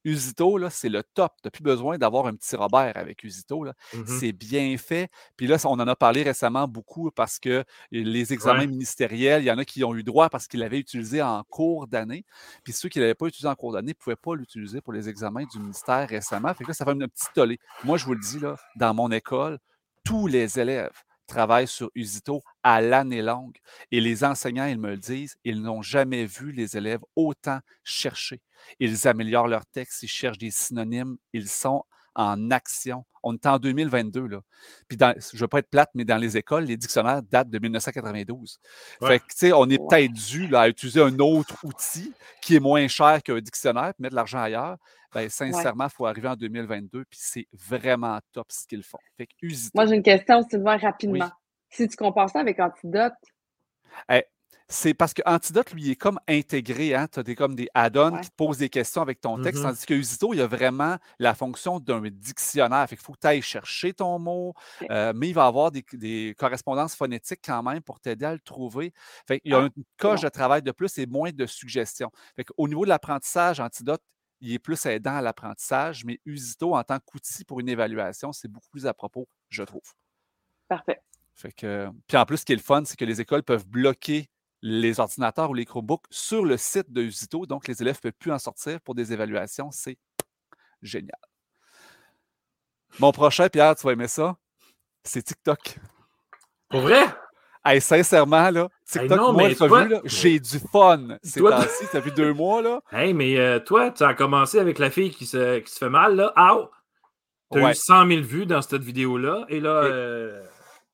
Usito, là, c'est le top. Tu n'as plus besoin d'avoir un petit Robert avec Usito. là. Mhm. C'est bien fait. Puis là, on en a parlé récemment beaucoup parce que les examens Ouais. ministériels, il y en a qui ont eu droit parce qu'ils l'avaient utilisé en cours d'année. Puis ceux qui ne l'avaient pas utilisé en cours d'année ne pouvaient pas l'utiliser pour les examens du ministère récemment. Fait que là, ça fait un petit tollé. Moi, je vous le dis, là, dans mon école, tous les élèves travaillent sur Usito à l'année longue. Et les enseignants, ils me le disent, ils n'ont jamais vu les élèves autant chercher. Ils améliorent leur texte, ils cherchent des synonymes, ils sont en action. On est en 2022, là. Puis dans, je ne veux pas être plate, mais dans les écoles, les dictionnaires datent de 1992. Ouais. Fait que, tu sais, on est peut-être dû là, à utiliser un autre outil qui est moins cher qu'un dictionnaire, puis mettre de l'argent ailleurs. Ben, sincèrement, il faut arriver en 2022, puis c'est vraiment top ce qu'ils font. Fait que Usito, Moi, j'ai une question, Sylvain, rapidement. Si tu compares ça avec Antidote, c'est parce que Antidote, lui, est comme intégré. Hein? Tu as des, comme des add-ons Ouais. qui te posent des questions avec ton texte, Mhm. tandis que Usito, il a vraiment la fonction d'un dictionnaire. Fait qu'il faut que tu ailles chercher ton mot, euh, mais il va avoir des, des correspondances phonétiques quand même pour t'aider à le trouver. Fait qu'il y a Ah, une coche bon. de travail de plus et moins de suggestions. Fait qu'au niveau de l'apprentissage, Antidote, il est plus aidant à l'apprentissage, mais Usito, en tant qu'outil pour une évaluation, c'est beaucoup plus à propos, je trouve. parfait. Fait que, puis en plus, ce qui est le fun, c'est que les écoles peuvent bloquer les ordinateurs ou les Chromebooks sur le site de Usito, donc les élèves ne peuvent plus en sortir pour des évaluations. C'est génial. Mon prochain, Pierre, tu vas aimer ça, c'est TikTok. Pour vrai? Hey, sincèrement, là, TikTok, non, moi, mais t'as toi- vu, là, j'ai du fun ces Toi- temps-ci. Ça fait deux mois, là. Hey, mais euh, toi, tu as commencé avec la fille qui se, qui se fait mal, là. Ow! Tu as Ouais. eu 100 000 vues dans cette vidéo-là. Et là, Et- euh,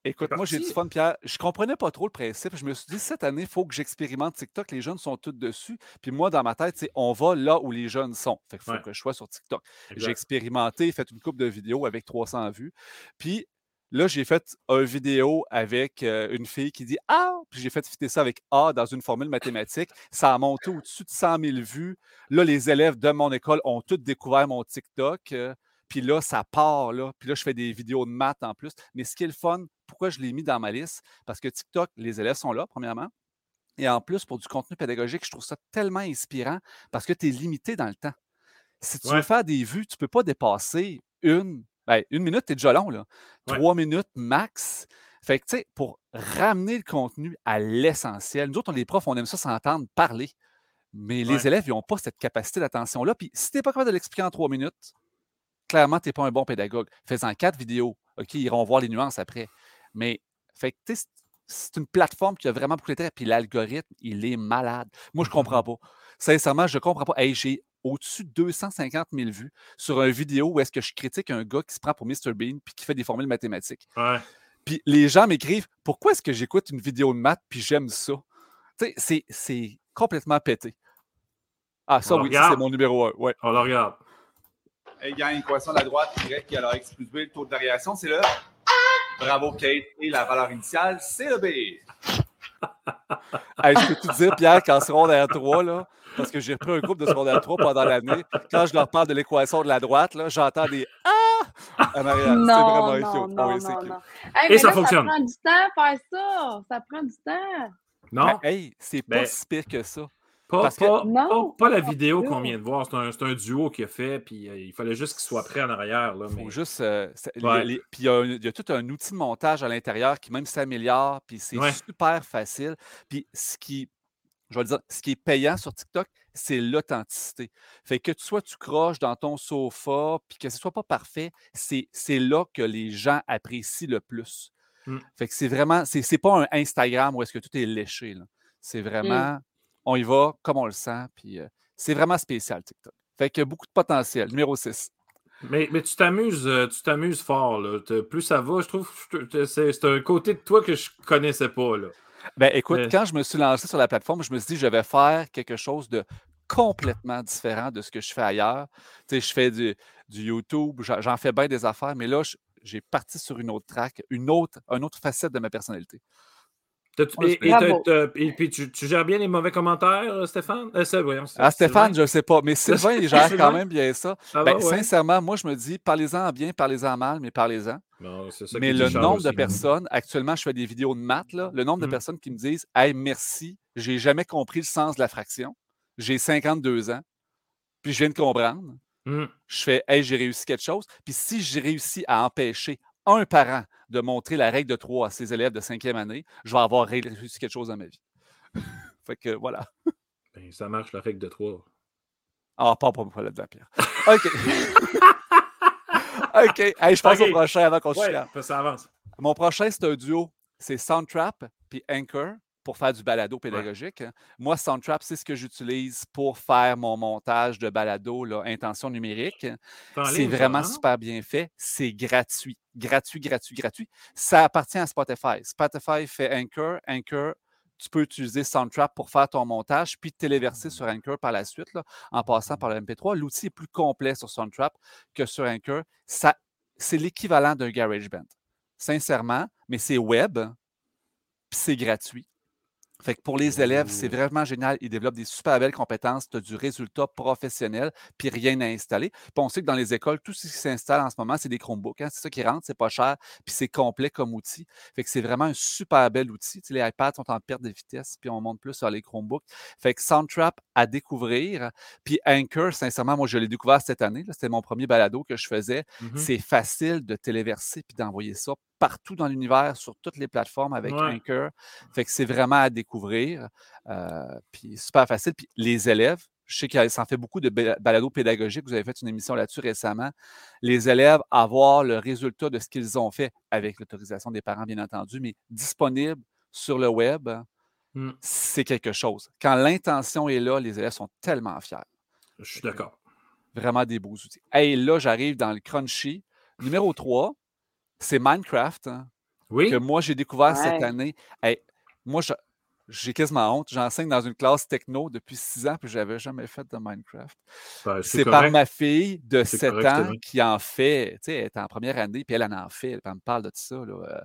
Écoute, moi, j'ai du fun, Pierre. Je comprenais pas trop le principe. Je me suis dit, cette année, il faut que j'expérimente TikTok. Les jeunes sont tous dessus. Puis moi, dans ma tête, c'est on va là où les jeunes sont. Fait qu'il faut Ouais. que je sois sur TikTok. J'ai expérimenté, fait une coupe de vidéos avec 300 vues. Puis là, j'ai fait une vidéo avec euh, une fille qui dit Ah! Puis j'ai fait fitter ça avec A dans une formule mathématique. Ça a monté au-dessus de 100 000 vues. Là, les élèves de mon école ont tous découvert mon TikTok. euh, puis là, ça part, là. Puis là, je fais des vidéos de maths en plus. Mais ce qui est le fun, pourquoi je l'ai mis dans ma liste? Parce que TikTok, les élèves sont là, premièrement. Et en plus, pour du contenu pédagogique, je trouve ça tellement inspirant parce que tu es limité dans le temps. Si tu Ouais. veux faire des vues, tu ne peux pas dépasser une. ben, une minute, tu es déjà long, là. Ouais. Trois minutes max. Fait que, tu sais, pour ramener le contenu à l'essentiel, nous autres, on, les profs, on aime ça s'entendre parler. Mais les élèves, ils n'ont pas cette capacité d'attention-là. Puis si tu n'es pas capable de l'expliquer en trois minutes, clairement, tu n'es pas un bon pédagogue. Fais-en quatre vidéos. OK, ils iront voir les nuances après. Mais, fait que, tu sais, c'est- une plateforme qui a vraiment beaucoup d'intérêt. Puis l'algorithme, il est malade. Moi, je ne comprends pas. Sincèrement, je ne comprends pas. Hey, j'ai au-dessus de 250 000 vues sur une vidéo où est-ce que je critique un gars qui se prend pour Mr. Bean puis qui fait des formules mathématiques. Ouais. Puis les gens m'écrivent Pourquoi est-ce que j'écoute une vidéo de maths puis j'aime ça? Tu sais, c'est- c'est complètement pété. Ah, ça, On oui, c'est mon numéro un. Ouais. On le regarde. Ayant une équation de la droite, y égale à x plus b, le taux de variation, c'est le. Bravo, Kate. Et la valeur initiale, c'est le b. Hey, je peux te dire, Pierre, qu'en secondaire 3, là, parce que j'ai repris un groupe de secondaire 3 pendant l'année, quand je leur parle de l'équation de la droite, là, j'entends des Ah arrière. C'est Non, vraiment non, cute. non, Oui, c'est non, cute. non. Hey, Et ça là, fonctionne. Ça prend du temps faire ça. Ça prend du temps. Non, Ben, hey, c'est pas Ben, si pire que ça. Pas, parce que- pas, Non, pas- pas la vidéo qu'on vient de voir. C'est un, c'est un duo qu'il a fait. Puis euh, il fallait juste qu'il soit prêt en arrière. Là, mais... faut juste. euh, ça- les- Ouais. les- puis il y, a un- il y a tout un outil de montage à l'intérieur qui même s'améliore, puis c'est Ouais. super facile. Puis ce qui, je vais le dire, ce qui est payant sur TikTok, c'est l'authenticité. Fait que tu sois tu croches dans ton sofa, puis que ce soit pas parfait, c'est c'est là que les gens apprécient le plus. Mm. Fait que c'est vraiment, c'est c'est pas un Instagram où est-ce que tout est léché. là. C'est vraiment, on y va comme on le sent, puis euh, c'est vraiment spécial TikTok. Fait que beaucoup de potentiel. Numéro 6. Mais, mais tu t'amuses, euh, tu t'amuses fort. Là. Plus ça va, je trouve que c'est un côté de toi que je connaissais pas. Là. Ben écoute, quand je me suis lancé sur la plateforme, je me suis dit je vais faire quelque chose de complètement différent de ce que je fais ailleurs. Tu sais, je fais du, du YouTube, j'en fais bien des affaires, mais là, j'ai parti sur une autre track, une autre, une autre facette de ma personnalité. Ouais, et, puis tu, tu gères bien les mauvais commentaires, euh, Stéphane? Euh, voyons, Ah, Stéphane, je ne sais pas, mais Sylvain, il gère quand même bien ça. Ça Ben, va, ouais? Sincèrement, moi, je me dis, parlez-en bien, parlez-en mal, mais parlez-en. Bon, c'est ça Mais le nombre de aussi. personnes, actuellement, je fais des vidéos de maths, là, le nombre de Mm. personnes qui me disent Hey, merci, j'ai jamais compris le sens de la fraction. J'ai 52 ans, puis je viens de comprendre. Hmm. Je fais Hey, j'ai réussi quelque chose. Puis si j'ai réussi à empêcher un parent de montrer la règle de 3 à ses élèves de cinquième année, je vais avoir ré- réussi quelque chose dans ma vie. *laughs* fait que voilà. Ben, ça marche, la règle de 3. Ah, pas pour me là-dedans, Pierre. OK. *laughs* OK. Hey, je passe au prochain avant qu'on se Ouais, ça avance. Mon prochain, c'est un duo. C'est Soundtrap puis Anchor pour faire du balado pédagogique. Moi, Soundtrap, c'est ce que j'utilise pour faire mon montage de balado, là, intention numérique. C'est vraiment hein? super bien fait. C'est gratuit. Gratuit, gratuit, gratuit. Ça appartient à Spotify. Spotify fait Anchor. Anchor, tu peux utiliser Soundtrap pour faire ton montage, puis téléverser sur Anchor par la suite, là, en passant par le MP3. L'outil est plus complet sur Soundtrap que sur Anchor. Ça, c'est l'équivalent d'un GarageBand. Sincèrement, mais c'est web, puis c'est gratuit. Fait que pour les élèves, c'est vraiment génial. Ils développent des super belles compétences. Tu as du résultat professionnel, puis rien à installer. Puis on sait que dans les écoles, tout ce qui s'installe en ce moment, c'est des Chromebooks. hein. C'est ça qui rentre, c'est pas cher, puis c'est complet comme outil. Fait que c'est vraiment un super bel outil. Tu sais, les iPads sont en perte de vitesse, puis on monte plus sur les Chromebooks. Fait que Soundtrap à découvrir. Puis Anchor, sincèrement, moi, je l'ai découvert cette année. C'était mon premier balado que je faisais. Mhm. C'est facile de téléverser puis d'envoyer ça partout dans l'univers, sur toutes les plateformes avec Ouais. Anchor. Fait que c'est vraiment à découvrir. Euh, puis super facile. Puis les élèves, je sais qu'il s'en fait beaucoup de ba- balados pédagogiques. Vous avez fait une émission là-dessus récemment. Les élèves, avoir le résultat de ce qu'ils ont fait avec l'autorisation des parents, bien entendu, mais disponible sur le web, Mm. c'est quelque chose. Quand l'intention est là, les élèves sont tellement fiers. Je suis d'accord. Vraiment des beaux outils. Hey, là, j'arrive dans le Crunchy. Numéro 3, c'est Minecraft. hein, Oui. que moi, j'ai découvert cette année. Hey, moi, j'ai quasiment honte. J'enseigne dans une classe techno depuis six ans, puis je n'avais jamais fait de Minecraft. Ben, C'est par ma fille de C'est 7 correct, ans qui en fait. Tu sais, elle est en première année, puis elle en en fait. Elle me parle de tout ça. Là.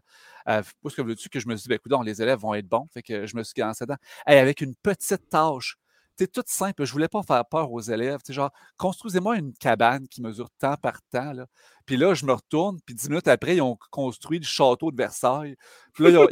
Euh, où est-ce que veux-tu que je me suis dit, ben, écoute, les élèves vont être bons. Fait que je me suis lancé dedans. Hey, avec une petite tâche. C'est tout simple. Je voulais pas faire peur aux élèves. Genre, construisez-moi une cabane qui mesure temps par temps. Là. Puis là, je me retourne, puis dix minutes après, ils ont construit le château de Versailles. Puis là, ils ont-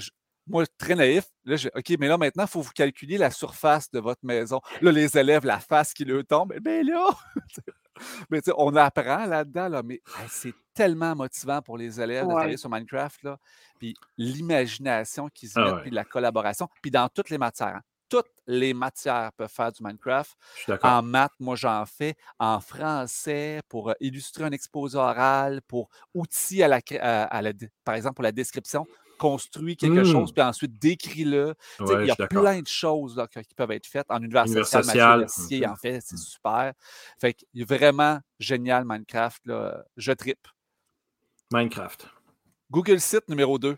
je- moi, très naïf, là, je, OK, mais là, maintenant, il faut vous calculer la surface de votre maison. Là, les élèves, la face qui leur tombe, ben là, *laughs* mais tu sais, on apprend là-dedans, là, mais hey, c'est tellement motivant pour les élèves de travailler sur Minecraft, là. Puis l'imagination qu'ils y Ah mettent, ouais. puis la collaboration, puis dans toutes les matières. hein. Toutes les matières peuvent faire du Minecraft. En maths, moi, j'en fais. En français, pour euh, illustrer un exposé oral, pour outils à la, à- par exemple, pour la description, construis quelque chose, puis ensuite décris-le. Ouais, il y a plein de choses là, que- qui peuvent être faites. En univers Univers social, social, Mathieu Mercier mhm. en fait, c'est Mhm. super. Fait est vraiment génial, Minecraft. Là. Je tripe. Minecraft. Google Site numéro 2.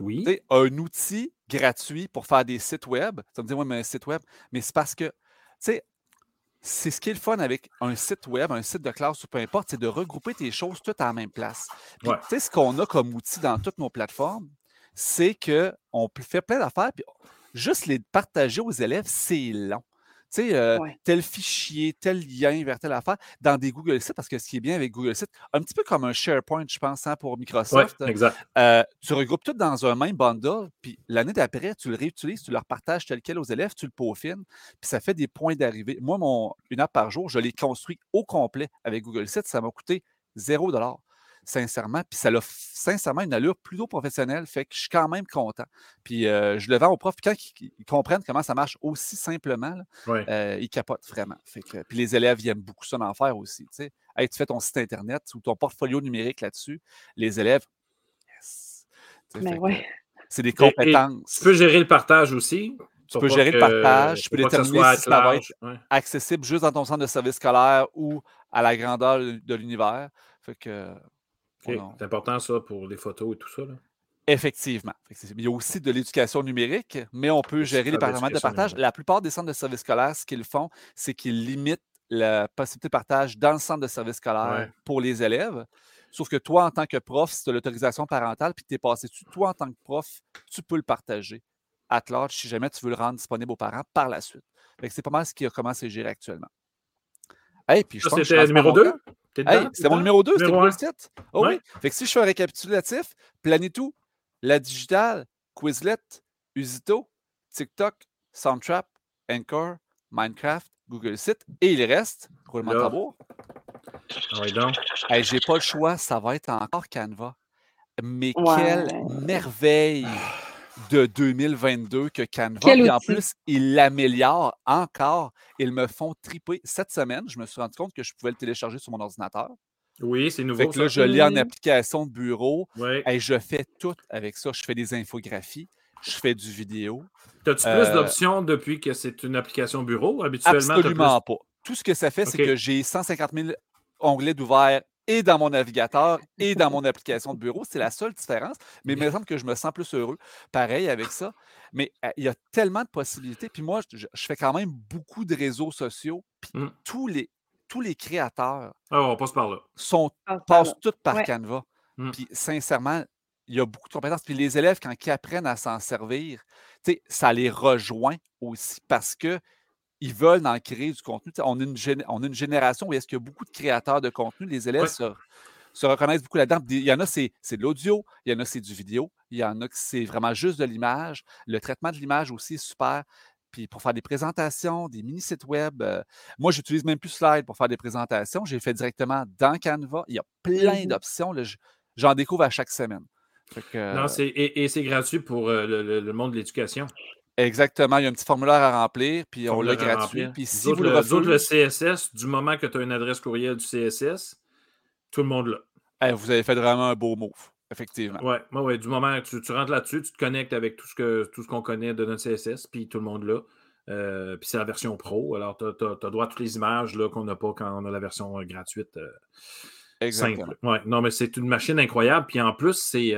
Oui. Un outil gratuit pour faire des sites web. Ça me dit, oui, mais un site web. Mais c'est parce que, tu sais, c'est ce qui est le fun avec un site web, un site de classe ou peu importe, c'est de regrouper tes choses toutes à la même place. Puis, Ouais. tu sais, ce qu'on a comme outil dans toutes nos plateformes, c'est qu'on fait plein d'affaires, puis juste les partager aux élèves, c'est long. Tu sais, euh, Ouais. tel fichier, tel lien vers telle affaire, dans des Google Sites, parce que ce qui est bien avec Google Sites, un petit peu comme un SharePoint, je pense, hein, pour Ouais, Microsoft, exact. euh, tu regroupes tout dans un même bundle, puis l'année d'après, tu le réutilises, tu le repartages tel quel aux élèves, tu le peaufines, puis ça fait des points d'arrivée. Moi, mon une app par jour, je l'ai construit au complet avec Google Sites, ça m'a coûté 0 sincèrement, puis ça a sincèrement une allure plutôt professionnelle, fait que je suis quand même content. Puis euh, je le vends aux profs, puis quand ils, comprennent comment ça marche aussi simplement, là, Ouais. euh, ils capotent vraiment. Fait que, puis les élèves, ils aiment beaucoup ça d'en faire aussi. Tu sais. Hey, tu fais ton site Internet ou ton portfolio numérique là-dessus, les élèves, yes. Ouais. C'est des Et- et compétences. Tu peux gérer le partage aussi. Tu peux gérer le partage, tu peux déterminer si ça va être Ouais. accessible juste dans ton centre de service scolaire ou à la grandeur de l'univers. Fait que, A- C'est important ça pour les photos et tout ça. Là. Effectivement. Il y a aussi de l'éducation numérique, mais on peut gérer les paramètres de partage. numérique. La plupart des centres de services scolaires, ce qu'ils font, c'est qu'ils limitent la possibilité de partage dans le centre de service scolaire Ouais. pour les élèves. Sauf que toi, en tant que prof, si tu as l'autorisation parentale puis que tu es passé dessus, toi, en tant que prof, tu peux le partager à large si jamais tu veux le rendre disponible aux parents par la suite. C'est pas mal ce qui a commencé à gérer actuellement. Hey, puis je Ça, c'était numéro mon 2? temps. Hey, c'était mon numéro 2, c'était un. Site? Oh Ouais. oui. Fait que si je fais un récapitulatif, Planitou, La Digitale, Quizlet, Usito, TikTok, Soundtrap, Anchor, Minecraft, Google Site, et il reste, roulement de tambour. Ah oui, donc. Hey, j'ai pas le choix, ça va être encore Canva. Mais Ouais. quelle merveille de 2022 que Canva. Quel Puis en outil? plus, ils l'améliorent encore. Ils me font triper. Cette semaine, je me suis rendu compte que je pouvais le télécharger sur mon ordinateur. Oui, c'est nouveau. Fait que là, ça. je lis en application de bureau Ouais. et je fais tout avec ça. Je fais des infographies, je fais du vidéo. As-tu Euh, plus d'options depuis que c'est une application bureau? Habituellement, Absolument pas. Tout ce que ça fait, c'est que j'ai 150 000 onglets d'ouverts et dans mon navigateur *laughs* et dans mon application de bureau. C'est la seule différence. Mais il me semble que je me sens plus heureux. Pareil avec ça. Mais euh, il y a tellement de possibilités. Puis moi, je, je fais quand même beaucoup de réseaux sociaux. Puis Mm. tous, les, tous les créateurs. Ah, on passe par là. sont, Ah, passent tous par Ouais. Canva. Mm. Puis sincèrement, il y a beaucoup de compétences. Puis les élèves, quand ils apprennent à s'en servir, tu sais, ça les rejoint aussi parce que ils veulent en créer du contenu. On a, une gén- on a une génération où est-ce qu'il y a beaucoup de créateurs de contenu. Les élèves Ouais. se, se reconnaissent beaucoup là-dedans. Il y en a, c'est de l'audio, il y en a, c'est du vidéo, il y en a c'est vraiment juste de l'image. Le traitement de l'image aussi est super. Puis pour faire des présentations, des mini-sites web, euh, moi, j'utilise même plus Slide pour faire des présentations. J'ai fait directement dans Canva. Il y a plein Mhm. d'options. J'en découvre à chaque semaine. Non, c'est, et, et c'est gratuit pour euh, le monde de l'éducation. Exactement. Il y a un petit formulaire à remplir, puis on l'a gratuit. Puis si vous le autres, le refusez, CSS, du moment que tu as une adresse courriel du CSS, tout le monde l'a. eh, vous avez fait vraiment un beau move, effectivement. Ouais, ouais, ouais, du moment que tu, tu rentres là-dessus, tu te connectes avec tout ce, que, tout ce qu'on connaît de notre CSS, puis tout le monde l'a. Euh, puis c'est la version pro. Alors, tu as, droit à toutes les images là, qu'on n'a pas quand on a la version euh, gratuite. euh, Exactement. simple. Ouais, non, mais c'est une machine incroyable. Puis en plus, c'est.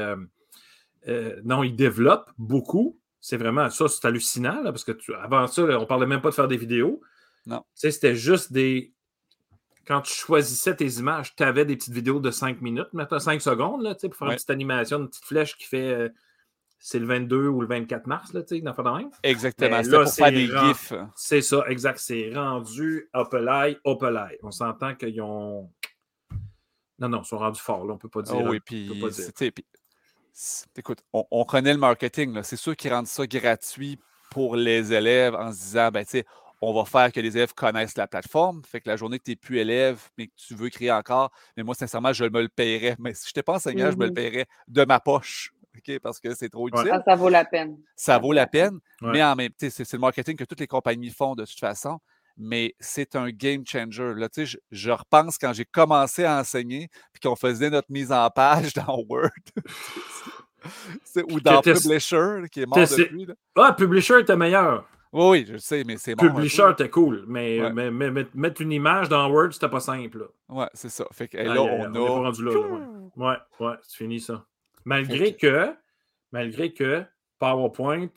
non, il développe beaucoup. C'est vraiment ça, c'est hallucinant, là, parce que tu- avant ça, là, on parlait même pas de faire des vidéos. Non. Tu sais, c'était juste des. Quand tu choisissais tes images, tu avais des petites vidéos de 5 minutes, maintenant 5 secondes, là, tu sais, pour faire Ouais. une petite animation, une petite flèche qui fait. euh, c'est le 22 ou le 24 mars, là, tu sais, faire de même. Exactement. Là, pour faire c'est des rend- gifs. C'est ça, exact. C'est rendu Opelay, Opelay. On s'entend qu'ils ont. Non, non, ils sont rendus forts, là, on peut pas dire. Oh oui, puis, écoute, on, on connaît le marketing. C'est sûr qu'ils rendent ça gratuit pour les élèves en se disant, ben, tu sais, on va faire que les élèves connaissent la plateforme. Fait que la journée que tu n'es plus élève, mais que tu veux créer encore, mais moi, sincèrement, je me le paierais. *laughs* Mais si je n'étais pas enseignant, je me le Mhm. paierais de ma poche. *laughs* OK? Parce que c'est trop Ouais. utile. Ah, ça vaut la peine. ça vaut la peine, Ouais. mais en même temps, c'est c'est le marketing que toutes les compagnies font de toute façon, mais c'est un game changer. Là, je, je repense quand j'ai commencé à enseigner, puis qu'on faisait notre mise en page *laughs* dans Word. *laughs* Ou dans Publisher, qui est mort depuis. là. Ah, Publisher était meilleur. Oui, oui, je sais, mais c'est peu, Publisher était cool, mais, Ouais. mais- mais- mais- mettre une image dans Word, c'était pas simple. Là. Ouais, c'est ça. Fait que, là, on est pas a. rendu là. là, ouais. Ouais, ouais, c'est fini ça. Malgré que, malgré que PowerPoint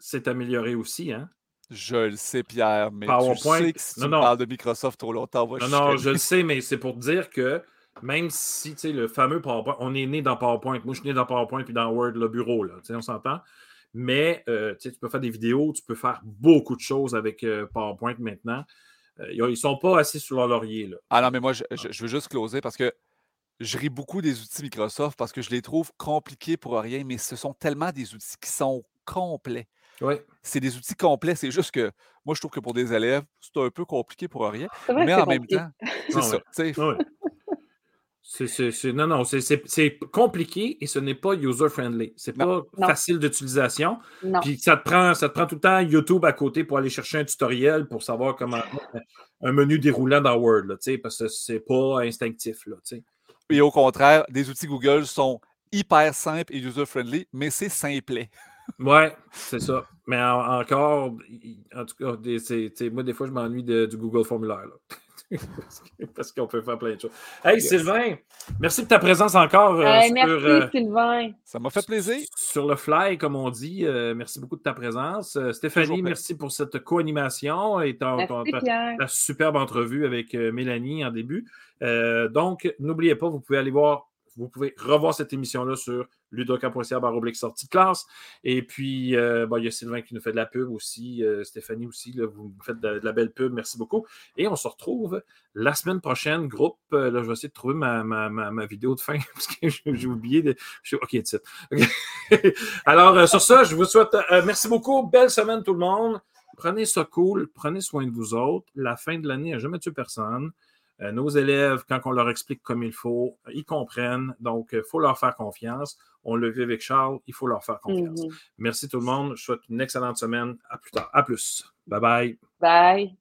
s'est amélioré aussi, hein. Je le sais, Pierre, mais PowerPoint, tu sais que si tu non, me non. parles de Microsoft trop longtemps, Non, non, je le *laughs* sais, mais c'est pour dire que même si, tu sais, le fameux PowerPoint, on est né dans PowerPoint. Moi, je suis né dans PowerPint puis dans Word, le bureau, là, tu sais, on s'entend. Mais, euh, tu sais, tu peux faire des vidéos, tu peux faire beaucoup de choses avec euh, PowerPoint maintenant. Euh, ils ne sont pas assis sur leur laurier, là. Ah non, mais moi, je, je- je veux juste closer parce que je ris beaucoup des outils Microsoft parce que je les trouve compliqués pour rien, mais ce sont tellement des outils qui sont complets. Oui. C'est des outils complets, c'est juste que moi, je trouve que pour des élèves, c'est un peu compliqué pour rien. Vrai Mais que en même compliqué. temps, *laughs* c'est Ah ça. ouais. tu sais, Ouais. C'est, c'est- c'est- non, non, c'est, c'est- c'est compliqué et ce n'est pas user-friendly. C'est pas Non. Facile d'utilisation. Non. Puis ça te, prend, ça te prend tout le temps YouTube à côté pour aller chercher un tutoriel pour savoir comment un menu déroulant dans Word, là, tu sais, parce que c'est pas instinctif. Là, tu sais. Et au contraire, des outils Google sont hyper simples et user-friendly, mais c'est simplet. Ouais, c'est ça. Mais en- encore, en tout cas, des- moi, des fois, je m'ennuie de- du Google Formulaire. là. *laughs* Parce qu'on peut faire plein de choses. Hey, Yes. Sylvain, merci de ta présence encore euh, Hey, sur, merci, euh, Sylvain. Ça m'a fait plaisir. sur le fly, comme on dit. Euh, merci beaucoup de ta présence. Euh, Stéphanie, merci pour cette co-animation et ton- ton- Merci, ta, superbe entrevue avec euh, Mélanie en début. Euh, donc, n'oubliez pas, vous pouvez aller voir, vous pouvez revoir cette émission-là sur ludoka.ca baroblique sortie de classe. Et puis, euh, il y a Sylvain qui nous fait de la pub aussi, euh, Stéphanie aussi, vous nous faites de, la belle pub, merci beaucoup. Et on se retrouve la semaine prochaine, groupe. euh, là, je vais essayer de trouver ma, ma- ma- vidéo de fin *laughs* parce que j'ai oublié. De, je OK, that's it. *laughs* Alors, sur ça, je vous souhaite merci beaucoup. Belle semaine, tout le monde. Prenez ça cool. Prenez soin de vous autres. La fin de l'année n'a jamais tué personne. Euh, nos élèves, quand on leur explique comme il faut, ils comprennent. Donc, il faut leur faire confiance. On le vit avec Charles, il faut leur faire confiance. Mhm. Merci tout le monde. Je vous souhaite une excellente semaine. À plus tard. À plus. Bye bye. Bye.